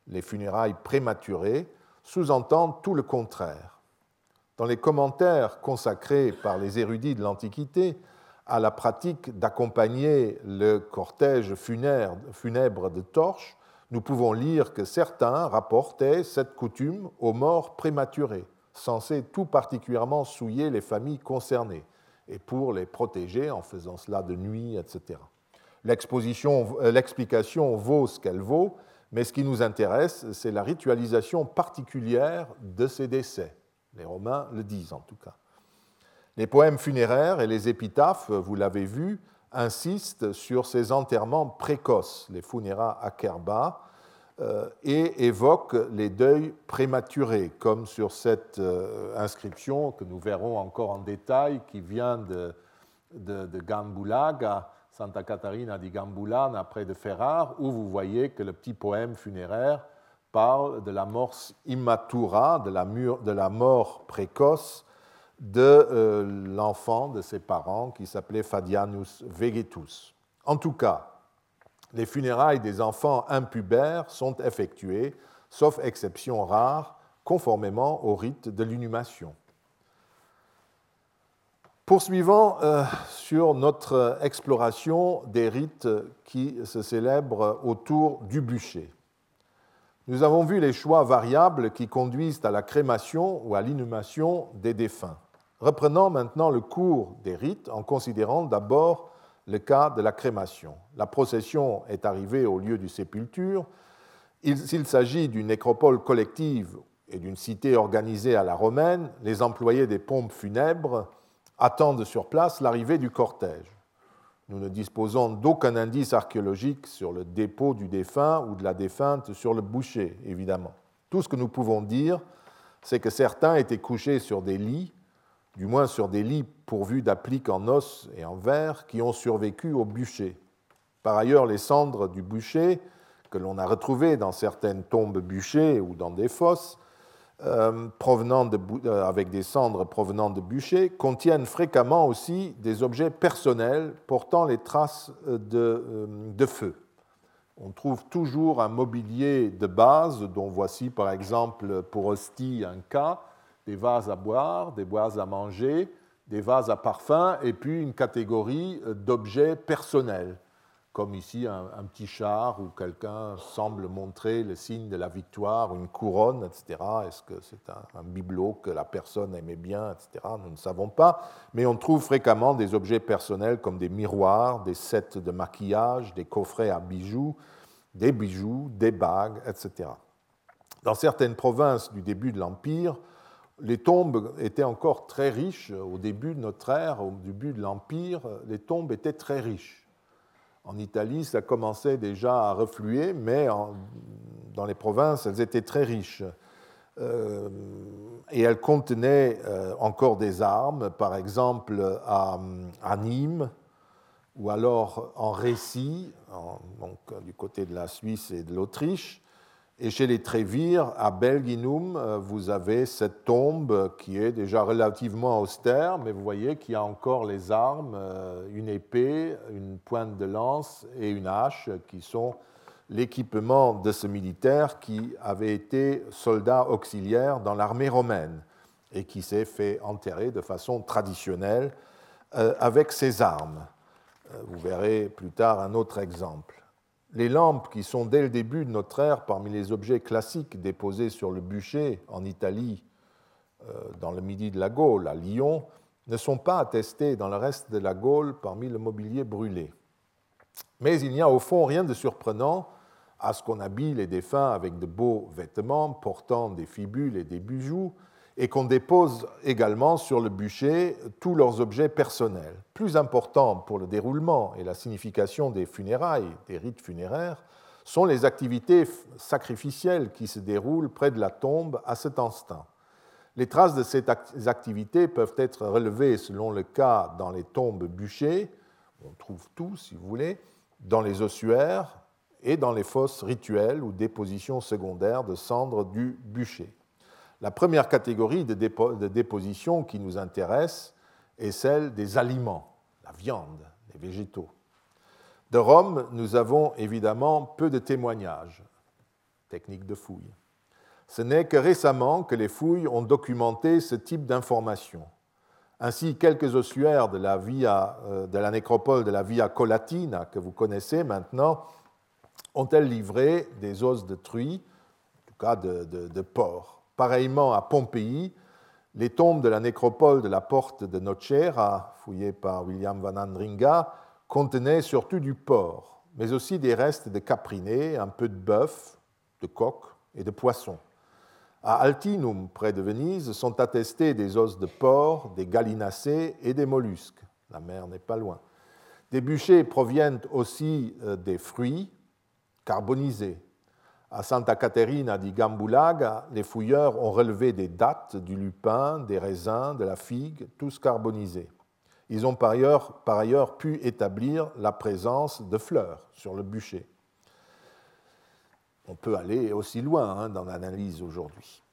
S2: les funérailles prématurées, sous-entend tout le contraire. Dans les commentaires consacrés par les érudits de l'Antiquité à la pratique d'accompagner le cortège funèbre de torches, nous pouvons lire que certains rapportaient cette coutume aux morts prématurés, censés tout particulièrement souiller les familles concernées, et pour les protéger en faisant cela de nuit, etc. Euh, l'explication vaut ce qu'elle vaut, mais ce qui nous intéresse, c'est la ritualisation particulière de ces décès. Les Romains le disent en tout cas. Les poèmes funéraires et les épitaphes, vous l'avez vu, insistent sur ces enterrements précoces, les funera acerba, et évoquent les deuils prématurés, comme sur cette euh, inscription que nous verrons encore en détail, qui vient de, Gambulaga, Santa Catarina di Gambulana près de Ferrar, où vous voyez que le petit poème funéraire parle de la mort immatura, de la, de la mort précoce de euh, l'enfant de ses parents qui s'appelait Fadianus Vegetus. En tout cas, les funérailles des enfants impubères sont effectuées, sauf exception rare, conformément au rite de l'inhumation. Poursuivons euh, sur notre exploration des rites qui se célèbrent autour du bûcher. Nous avons vu les choix variables qui conduisent à la crémation ou à l'inhumation des défunts. Reprenons maintenant le cours des rites en considérant d'abord le cas de la crémation. La procession est arrivée au lieu du sépulture. S'il s'agit d'une nécropole collective et d'une cité organisée à la romaine, les employés des pompes funèbres attendent sur place l'arrivée du cortège. Nous ne disposons d'aucun indice archéologique sur le dépôt du défunt ou de la défunte sur le boucher, évidemment. Tout ce que nous pouvons dire, c'est que certains étaient couchés sur des lits, du moins sur des lits pourvus d'appliques en os et en verre, qui ont survécu au bûcher. Par ailleurs, les cendres du bûcher, que l'on a retrouvées dans certaines tombes bûchées ou dans des fosses, euh, provenant euh, avec des cendres provenant de bûchers contiennent fréquemment aussi des objets personnels portant les traces euh, de, de, feu. On trouve toujours un mobilier de base, dont voici par exemple pour hostie un cas, des vases à boire, des vases à manger, des vases à parfum, et puis une catégorie d'objets personnels comme ici un, petit char où quelqu'un semble montrer le signe de la victoire, une couronne, etc. Est-ce que c'est un, bibelot que la personne aimait bien, etc. Nous ne savons pas. Mais on trouve fréquemment des objets personnels comme des miroirs, des sets de maquillage, des coffrets à bijoux, des bijoux, des bagues, etc. Dans certaines provinces du début de l'Empire, les tombes étaient encore très riches. Au début de notre ère, au début de l'Empire, les tombes étaient très riches en Italie, ça commençait déjà à refluer, mais dans les provinces, elles étaient très riches. Euh, et elles contenaient euh, encore des armes, par exemple à, Nîmes, ou alors en Récie, donc, du côté de la Suisse et de l'Autriche, et chez les Trévires, à Belginum, euh, vous avez cette tombe qui est déjà relativement austère, mais vous voyez qu'il y a encore les armes, euh, une épée, une pointe de lance et une hache, qui sont l'équipement de ce militaire qui avait été soldat auxiliaire dans l'armée romaine et qui s'est fait enterrer de façon traditionnelle euh, avec ses armes. Vous verrez plus tard un autre exemple. Les lampes, qui sont dès le début de notre ère parmi les objets classiques déposés sur le bûcher en Italie, euh, dans le midi de la Gaule, à Lyon, ne sont pas attestées dans le reste de la Gaule parmi le mobilier brûlé. Mais il n'y a au fond rien de surprenant à ce qu'on habille les défunts avec de beaux vêtements portant des fibules et des bijoux, et qu'on dépose également sur le bûcher tous leurs objets personnels. Plus important pour le déroulement et la signification des funérailles, des rites funéraires, sont les activités sacrificielles qui se déroulent près de la tombe à cet instant. Les traces de ces activités peuvent être relevées selon le cas dans les tombes bûchées, on trouve tout si vous voulez, dans les ossuaires et dans les fosses rituelles ou dépositions secondaires de cendres du bûcher. La première catégorie de, déposition qui nous intéresse est celle des aliments, la viande, les végétaux. De Rome, nous avons évidemment peu de témoignages, technique de fouille. Ce n'est que récemment que les fouilles ont documenté ce type d'informations. Ainsi, quelques ossuaires de euh, de la nécropole de la Via Colatina, que vous connaissez maintenant, ont-elles livré des os de truie, en tout cas de, de porc? Pareillement à Pompéi, les tombes de la nécropole de la porte de Nocera, fouillées par William Van Andringa, contenaient surtout du porc, mais aussi des restes de caprinés, un peu de bœuf, de coq et de poisson. À Altinum, près de Venise, sont attestés des os de porc, des gallinacés et des mollusques. La mer n'est pas loin. Des bûchers proviennent aussi euh, des fruits carbonisés. À Santa Caterina di Gambulaga, les fouilleurs ont relevé des dattes, du lupin, des raisins, de la figue, tous carbonisés. Ils ont par ailleurs, pu établir la présence de fleurs sur le bûcher on peut aller aussi loin hein, dans l'analyse aujourd'hui.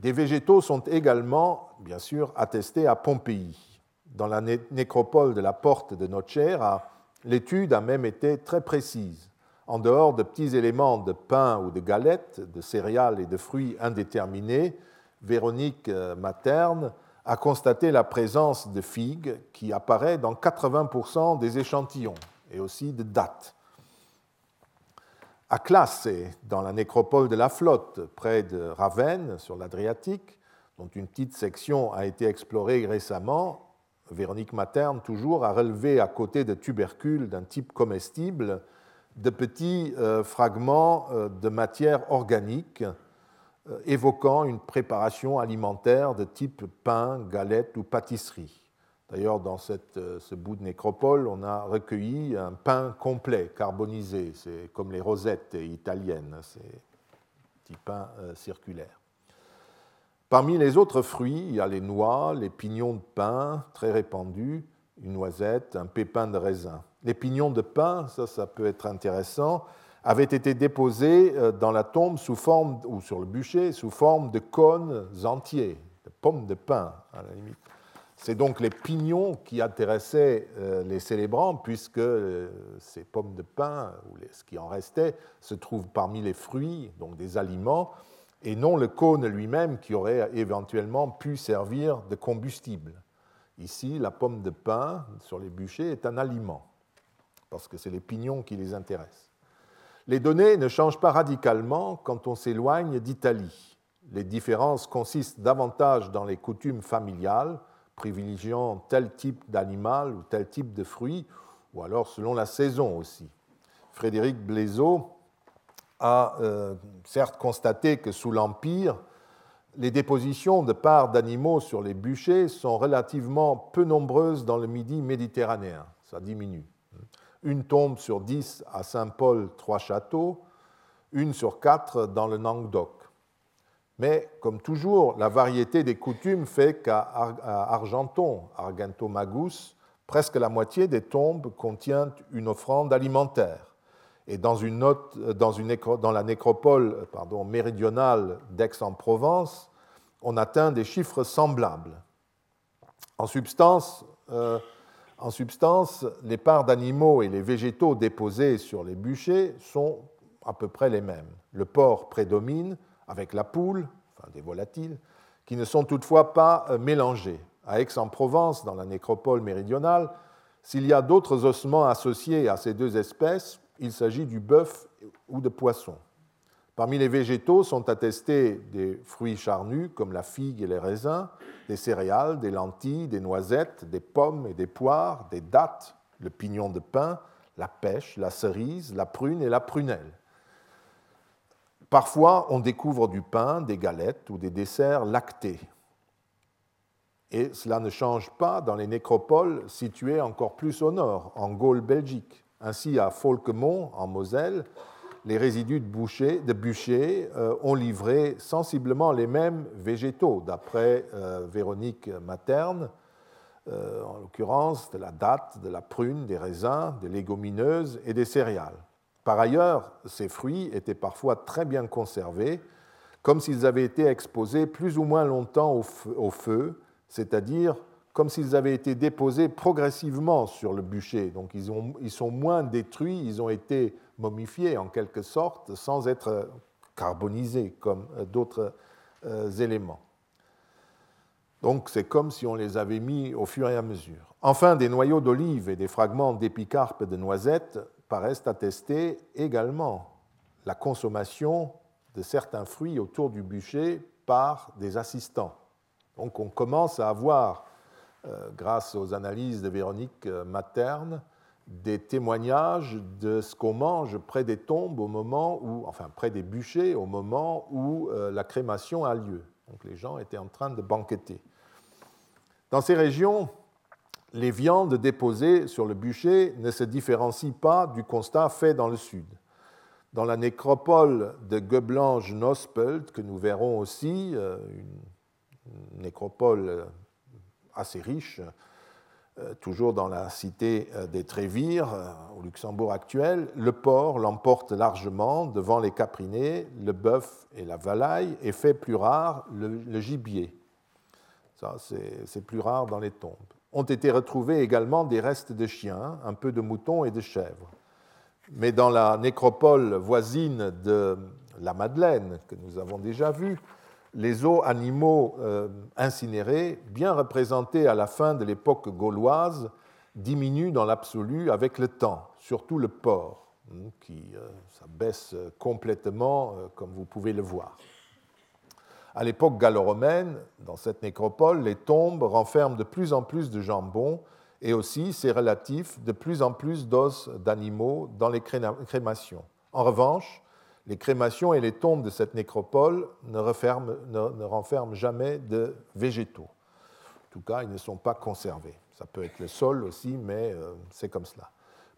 S2: Des végétaux sont également, bien sûr, attestés à Pompéi. Dans la nécropole de la porte de Nocera, l'étude a même été très précise. En dehors de petits éléments de pain ou de galettes, de céréales et de fruits indéterminés, Véronique euh, Materne a constaté la présence de figues qui apparaît dans 80% des échantillons et aussi de dattes à Classe, dans la nécropole de la Flotte, près de Ravenne, sur l'Adriatique, dont une petite section a été explorée récemment, Véronique Materne toujours a relevé à côté de tubercules d'un type comestible de petits euh, fragments euh, de matière organique euh, évoquant une préparation alimentaire de type pain, galette ou pâtisserie. D'ailleurs, dans ce bout de nécropole, on a recueilli un pain complet, carbonisé. C'est comme les rosettes italiennes, ces petits pains circulaires. Parmi les autres fruits, il y a les noix, les pignons de pain, très répandus, une noisette, un pépin de raisin. Les pignons de pain, ça, ça peut être intéressant, avaient été déposés euh, dans la tombe sous forme, ou sur le bûcher, sous forme de cônes entiers, de pommes de pain, à la limite. C'est donc les pignons qui intéressaient euh, les célébrants, puisque euh, ces pommes de pin, ou ce qui en restait, se trouvent parmi les fruits, donc des aliments, et non le cône lui-même qui aurait éventuellement pu servir de combustible. Ici, la pomme de pin sur les bûchers est un aliment, parce que c'est les pignons qui les intéressent. Les données ne changent pas radicalement quand on s'éloigne d'Italie. Les différences consistent davantage dans les coutumes familiales, privilégiant tel type d'animal ou tel type de fruit, ou alors selon la saison aussi. Frédéric Blaiseau a euh, certes constaté que sous l'Empire, les dépositions de parts d'animaux sur les bûchers sont relativement peu nombreuses dans le Midi méditerranéen. Ça diminue. Une tombe sur dix à Saint-Paul, trois châteaux, une sur quatre dans le Languedoc. Mais comme toujours, la variété des coutumes fait qu'à Argenton, Argentomagus, presque la moitié des tombes contient une offrande alimentaire. Et note, dans, la nécropole pardon, méridionale d'Aix-en-Provence, on atteint des chiffres semblables. En substance, euh, en substance, les parts d'animaux et les végétaux déposés sur les bûchers sont à peu près les mêmes. Le porc prédomine, avec la poule, enfin des volatiles, qui ne sont toutefois pas euh, mélangés. À Aix-en-Provence, dans la nécropole méridionale, s'il y a d'autres ossements associés à ces deux espèces, il s'agit du bœuf ou de poisson. Parmi les végétaux sont attestés des fruits charnus comme la figue et les raisins, des céréales, des lentilles, des noisettes, des pommes et des poires, des dattes, le pignon de pin, la pêche, la cerise, la prune et la prunelle. Parfois, on découvre du pain, des galettes ou des desserts lactés. Et cela ne change pas dans les nécropoles situées encore plus au nord, en Gaule belgique. Ainsi, à Folquemont, en Moselle, les résidus de, boucher, de bûcher euh, ont livré sensiblement les mêmes végétaux, d'après euh, Véronique Materne, euh, en l'occurrence de la date, de la prune, des raisins, des légumineuses et des céréales. Par ailleurs, ces fruits étaient parfois très bien conservés, comme s'ils avaient été exposés plus ou moins longtemps au feu, c'est-à-dire comme s'ils avaient été déposés progressivement sur le bûcher. Donc ils, sont moins détruits, ils ont été momifiés en quelque sorte, sans être carbonisés comme d'autres euh, éléments. Donc c'est comme si on les avait mis au fur et à mesure. Enfin, des noyaux d'olive et des fragments d'épicarpe de noisettes paraissent attester également la consommation de certains fruits autour du bûcher par des assistants. Donc on commence à avoir, euh, grâce aux analyses de Véronique euh, Materne, des témoignages de ce qu'on mange près des tombes au moment où, enfin près des bûchers au moment où euh, la crémation a lieu. Donc les gens étaient en train de banqueter. Dans ces régions, les viandes déposées sur le bûcher ne se différencient pas du constat fait dans le sud. Dans la nécropole de Göblange-Nospelt, que nous verrons aussi, euh, une nécropole assez riche, euh, toujours dans la cité euh, des Trévires, au Luxembourg actuel, le porc l'emporte largement devant les caprinés, le bœuf et la volaille, et fait plus rare le, gibier. Ça, c'est plus rare dans les tombes. Ont été retrouvés également des restes de chiens, un peu de moutons et de chèvres. Mais dans la nécropole voisine de la Madeleine, que nous avons déjà vue, les os animaux euh, incinérés, bien représentés à la fin de l'époque gauloise, diminuent dans l'absolu avec le temps, surtout le porc, hein, qui euh, ça baisse complètement, euh, comme vous pouvez le voir. À l'époque gallo-romaine, dans cette nécropole, les tombes renferment de plus en plus de jambon et aussi, c'est relatif, de plus en plus d'os d'animaux dans les crémations. En revanche, les crémations et les tombes de cette nécropole ne, renferment jamais de végétaux. En tout cas, ils ne sont pas conservés. Ça peut être le sol aussi, mais euh, c'est comme cela.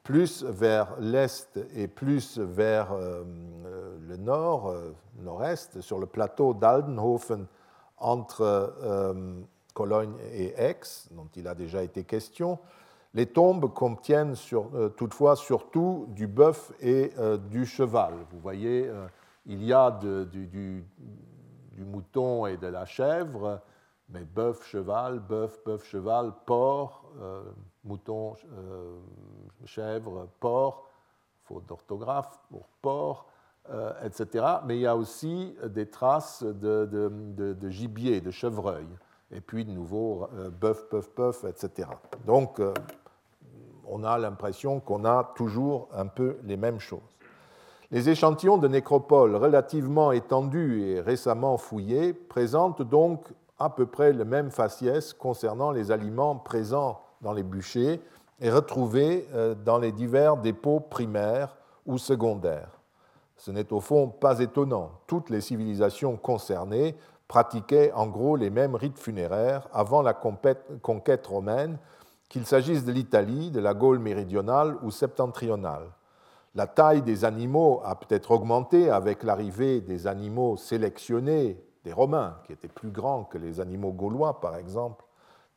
S2: Plus vers l'est et plus vers euh, le euh, nord-est, sur le plateau d'Aldenhofen, entre Cologne et Aix, dont il a déjà été question, les tombes contiennent euh, toutefois surtout du bœuf et euh, du cheval. Vous voyez, euh, il y a du, mouton et de la chèvre, mais bœuf, cheval, bœuf, bœuf, cheval, porc, mouton, chèvre, porc, faute d'orthographe pour porc, etc. Mais il y a aussi des traces de, gibier, de chevreuil et puis de nouveau bœuf, bœuf, bœuf, etc. Donc, on a l'impression qu'on a toujours un peu les mêmes choses. Les échantillons de nécropoles relativement étendus et récemment fouillés présentent donc à peu près le même faciès concernant les aliments présents dans les bûchers et retrouvés euh, dans les divers dépôts primaires ou secondaires. Ce n'est au fond pas étonnant. Toutes les civilisations concernées pratiquaient en gros les mêmes rites funéraires avant la conquête romaine qu'il s'agisse de l'Italie, de la Gaule méridionale ou septentrionale. La taille des animaux a peut-être augmenté avec l'arrivée des animaux sélectionnés des Romains, qui étaient plus grands que les animaux gaulois, par exemple.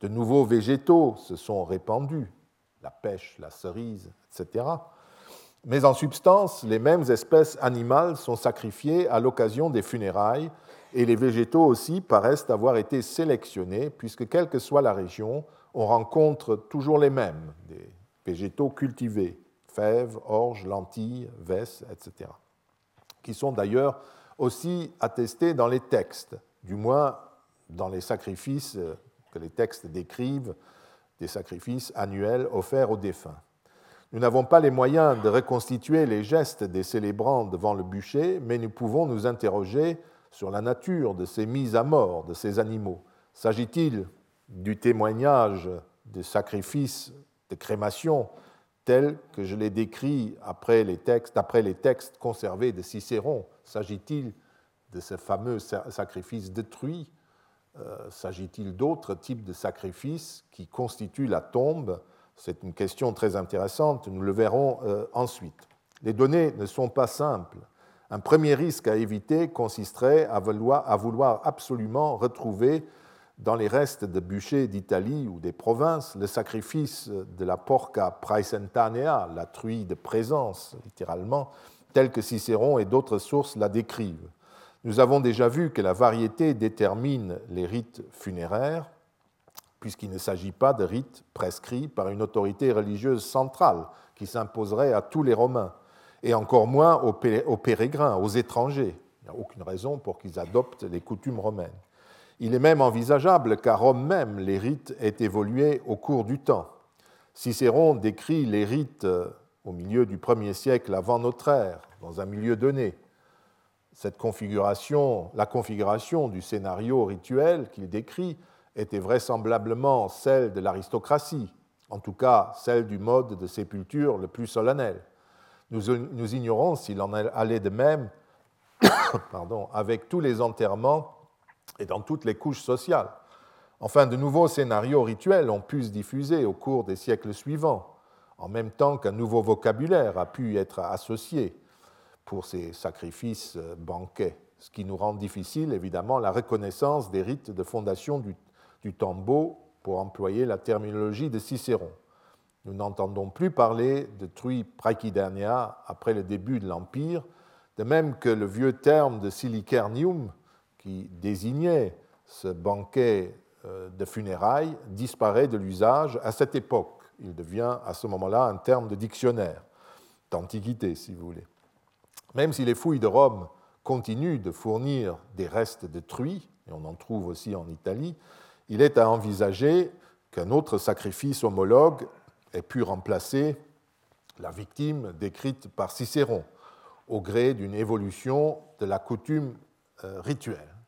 S2: De nouveaux végétaux se sont répandus, la pêche, la cerise, etc. Mais en substance, les mêmes espèces animales sont sacrifiées à l'occasion des funérailles, et les végétaux aussi paraissent avoir été sélectionnés, puisque quelle que soit la région, on rencontre toujours les mêmes, des végétaux cultivés, fèves, orges, lentilles, vesses, etc., qui sont d'ailleurs aussi attestés dans les textes, du moins dans les sacrifices que les textes décrivent, des sacrifices annuels offerts aux défunts. Nous n'avons pas les moyens de reconstituer les gestes des célébrants devant le bûcher, mais nous pouvons nous interroger sur la nature de ces mises à mort de ces animaux. S'agit-il du témoignage des sacrifices de crémation tel que je l'ai décrit après les textes, après les textes conservés de Cicéron. S'agit-il de ce fameux sacrifice détruit euh, S'agit-il d'autres types de sacrifices qui constituent la tombe? C'est une question très intéressante, nous le verrons euh, ensuite. Les données ne sont pas simples. Un premier risque à éviter consisterait à vouloir absolument retrouver dans les restes de bûchers d'Italie ou des provinces, le sacrifice de la porca praesentanea, la truie de présence, littéralement, tel que Cicéron et d'autres sources la décrivent. Nous avons déjà vu que la variété détermine les rites funéraires, puisqu'il ne s'agit pas de rites prescrits par une autorité religieuse centrale qui s'imposerait à tous les Romains, et encore moins aux pérégrins, aux étrangers. Il n'y a aucune raison pour qu'ils adoptent les coutumes romaines. Il est même envisageable qu'à Rome même, les rites aient évolué au cours du temps. Cicéron décrit les rites euh, au milieu du 1er siècle avant notre ère, dans un milieu donné. Cette configuration, la configuration du scénario rituel qu'il décrit était vraisemblablement celle de l'aristocratie, en tout cas celle du mode de sépulture le plus solennel. Nous, ignorons s'il en allait de même <coughs> avec tous les enterrements et dans toutes les couches sociales. Enfin, de nouveaux scénarios rituels ont pu se diffuser au cours des siècles suivants, en même temps qu'un nouveau vocabulaire a pu être associé pour ces sacrifices euh, banquets, ce qui nous rend difficile évidemment la reconnaissance des rites de fondation du, tombeau, pour employer la terminologie de Cicéron. Nous n'entendons plus parler de trui praechidernia après le début de l'Empire, de même que le vieux terme de silicernium, qui désignait ce banquet euh, de funérailles, disparaît de l'usage à cette époque. Il devient à ce moment-là un terme de dictionnaire, d'antiquité si vous voulez. Même si les fouilles de Rome continuent de fournir des restes de truies, et on en trouve aussi en Italie, il est à envisager qu'un autre sacrifice homologue ait pu remplacer la victime décrite par Cicéron, au gré d'une évolution de la coutume euh, rituelle.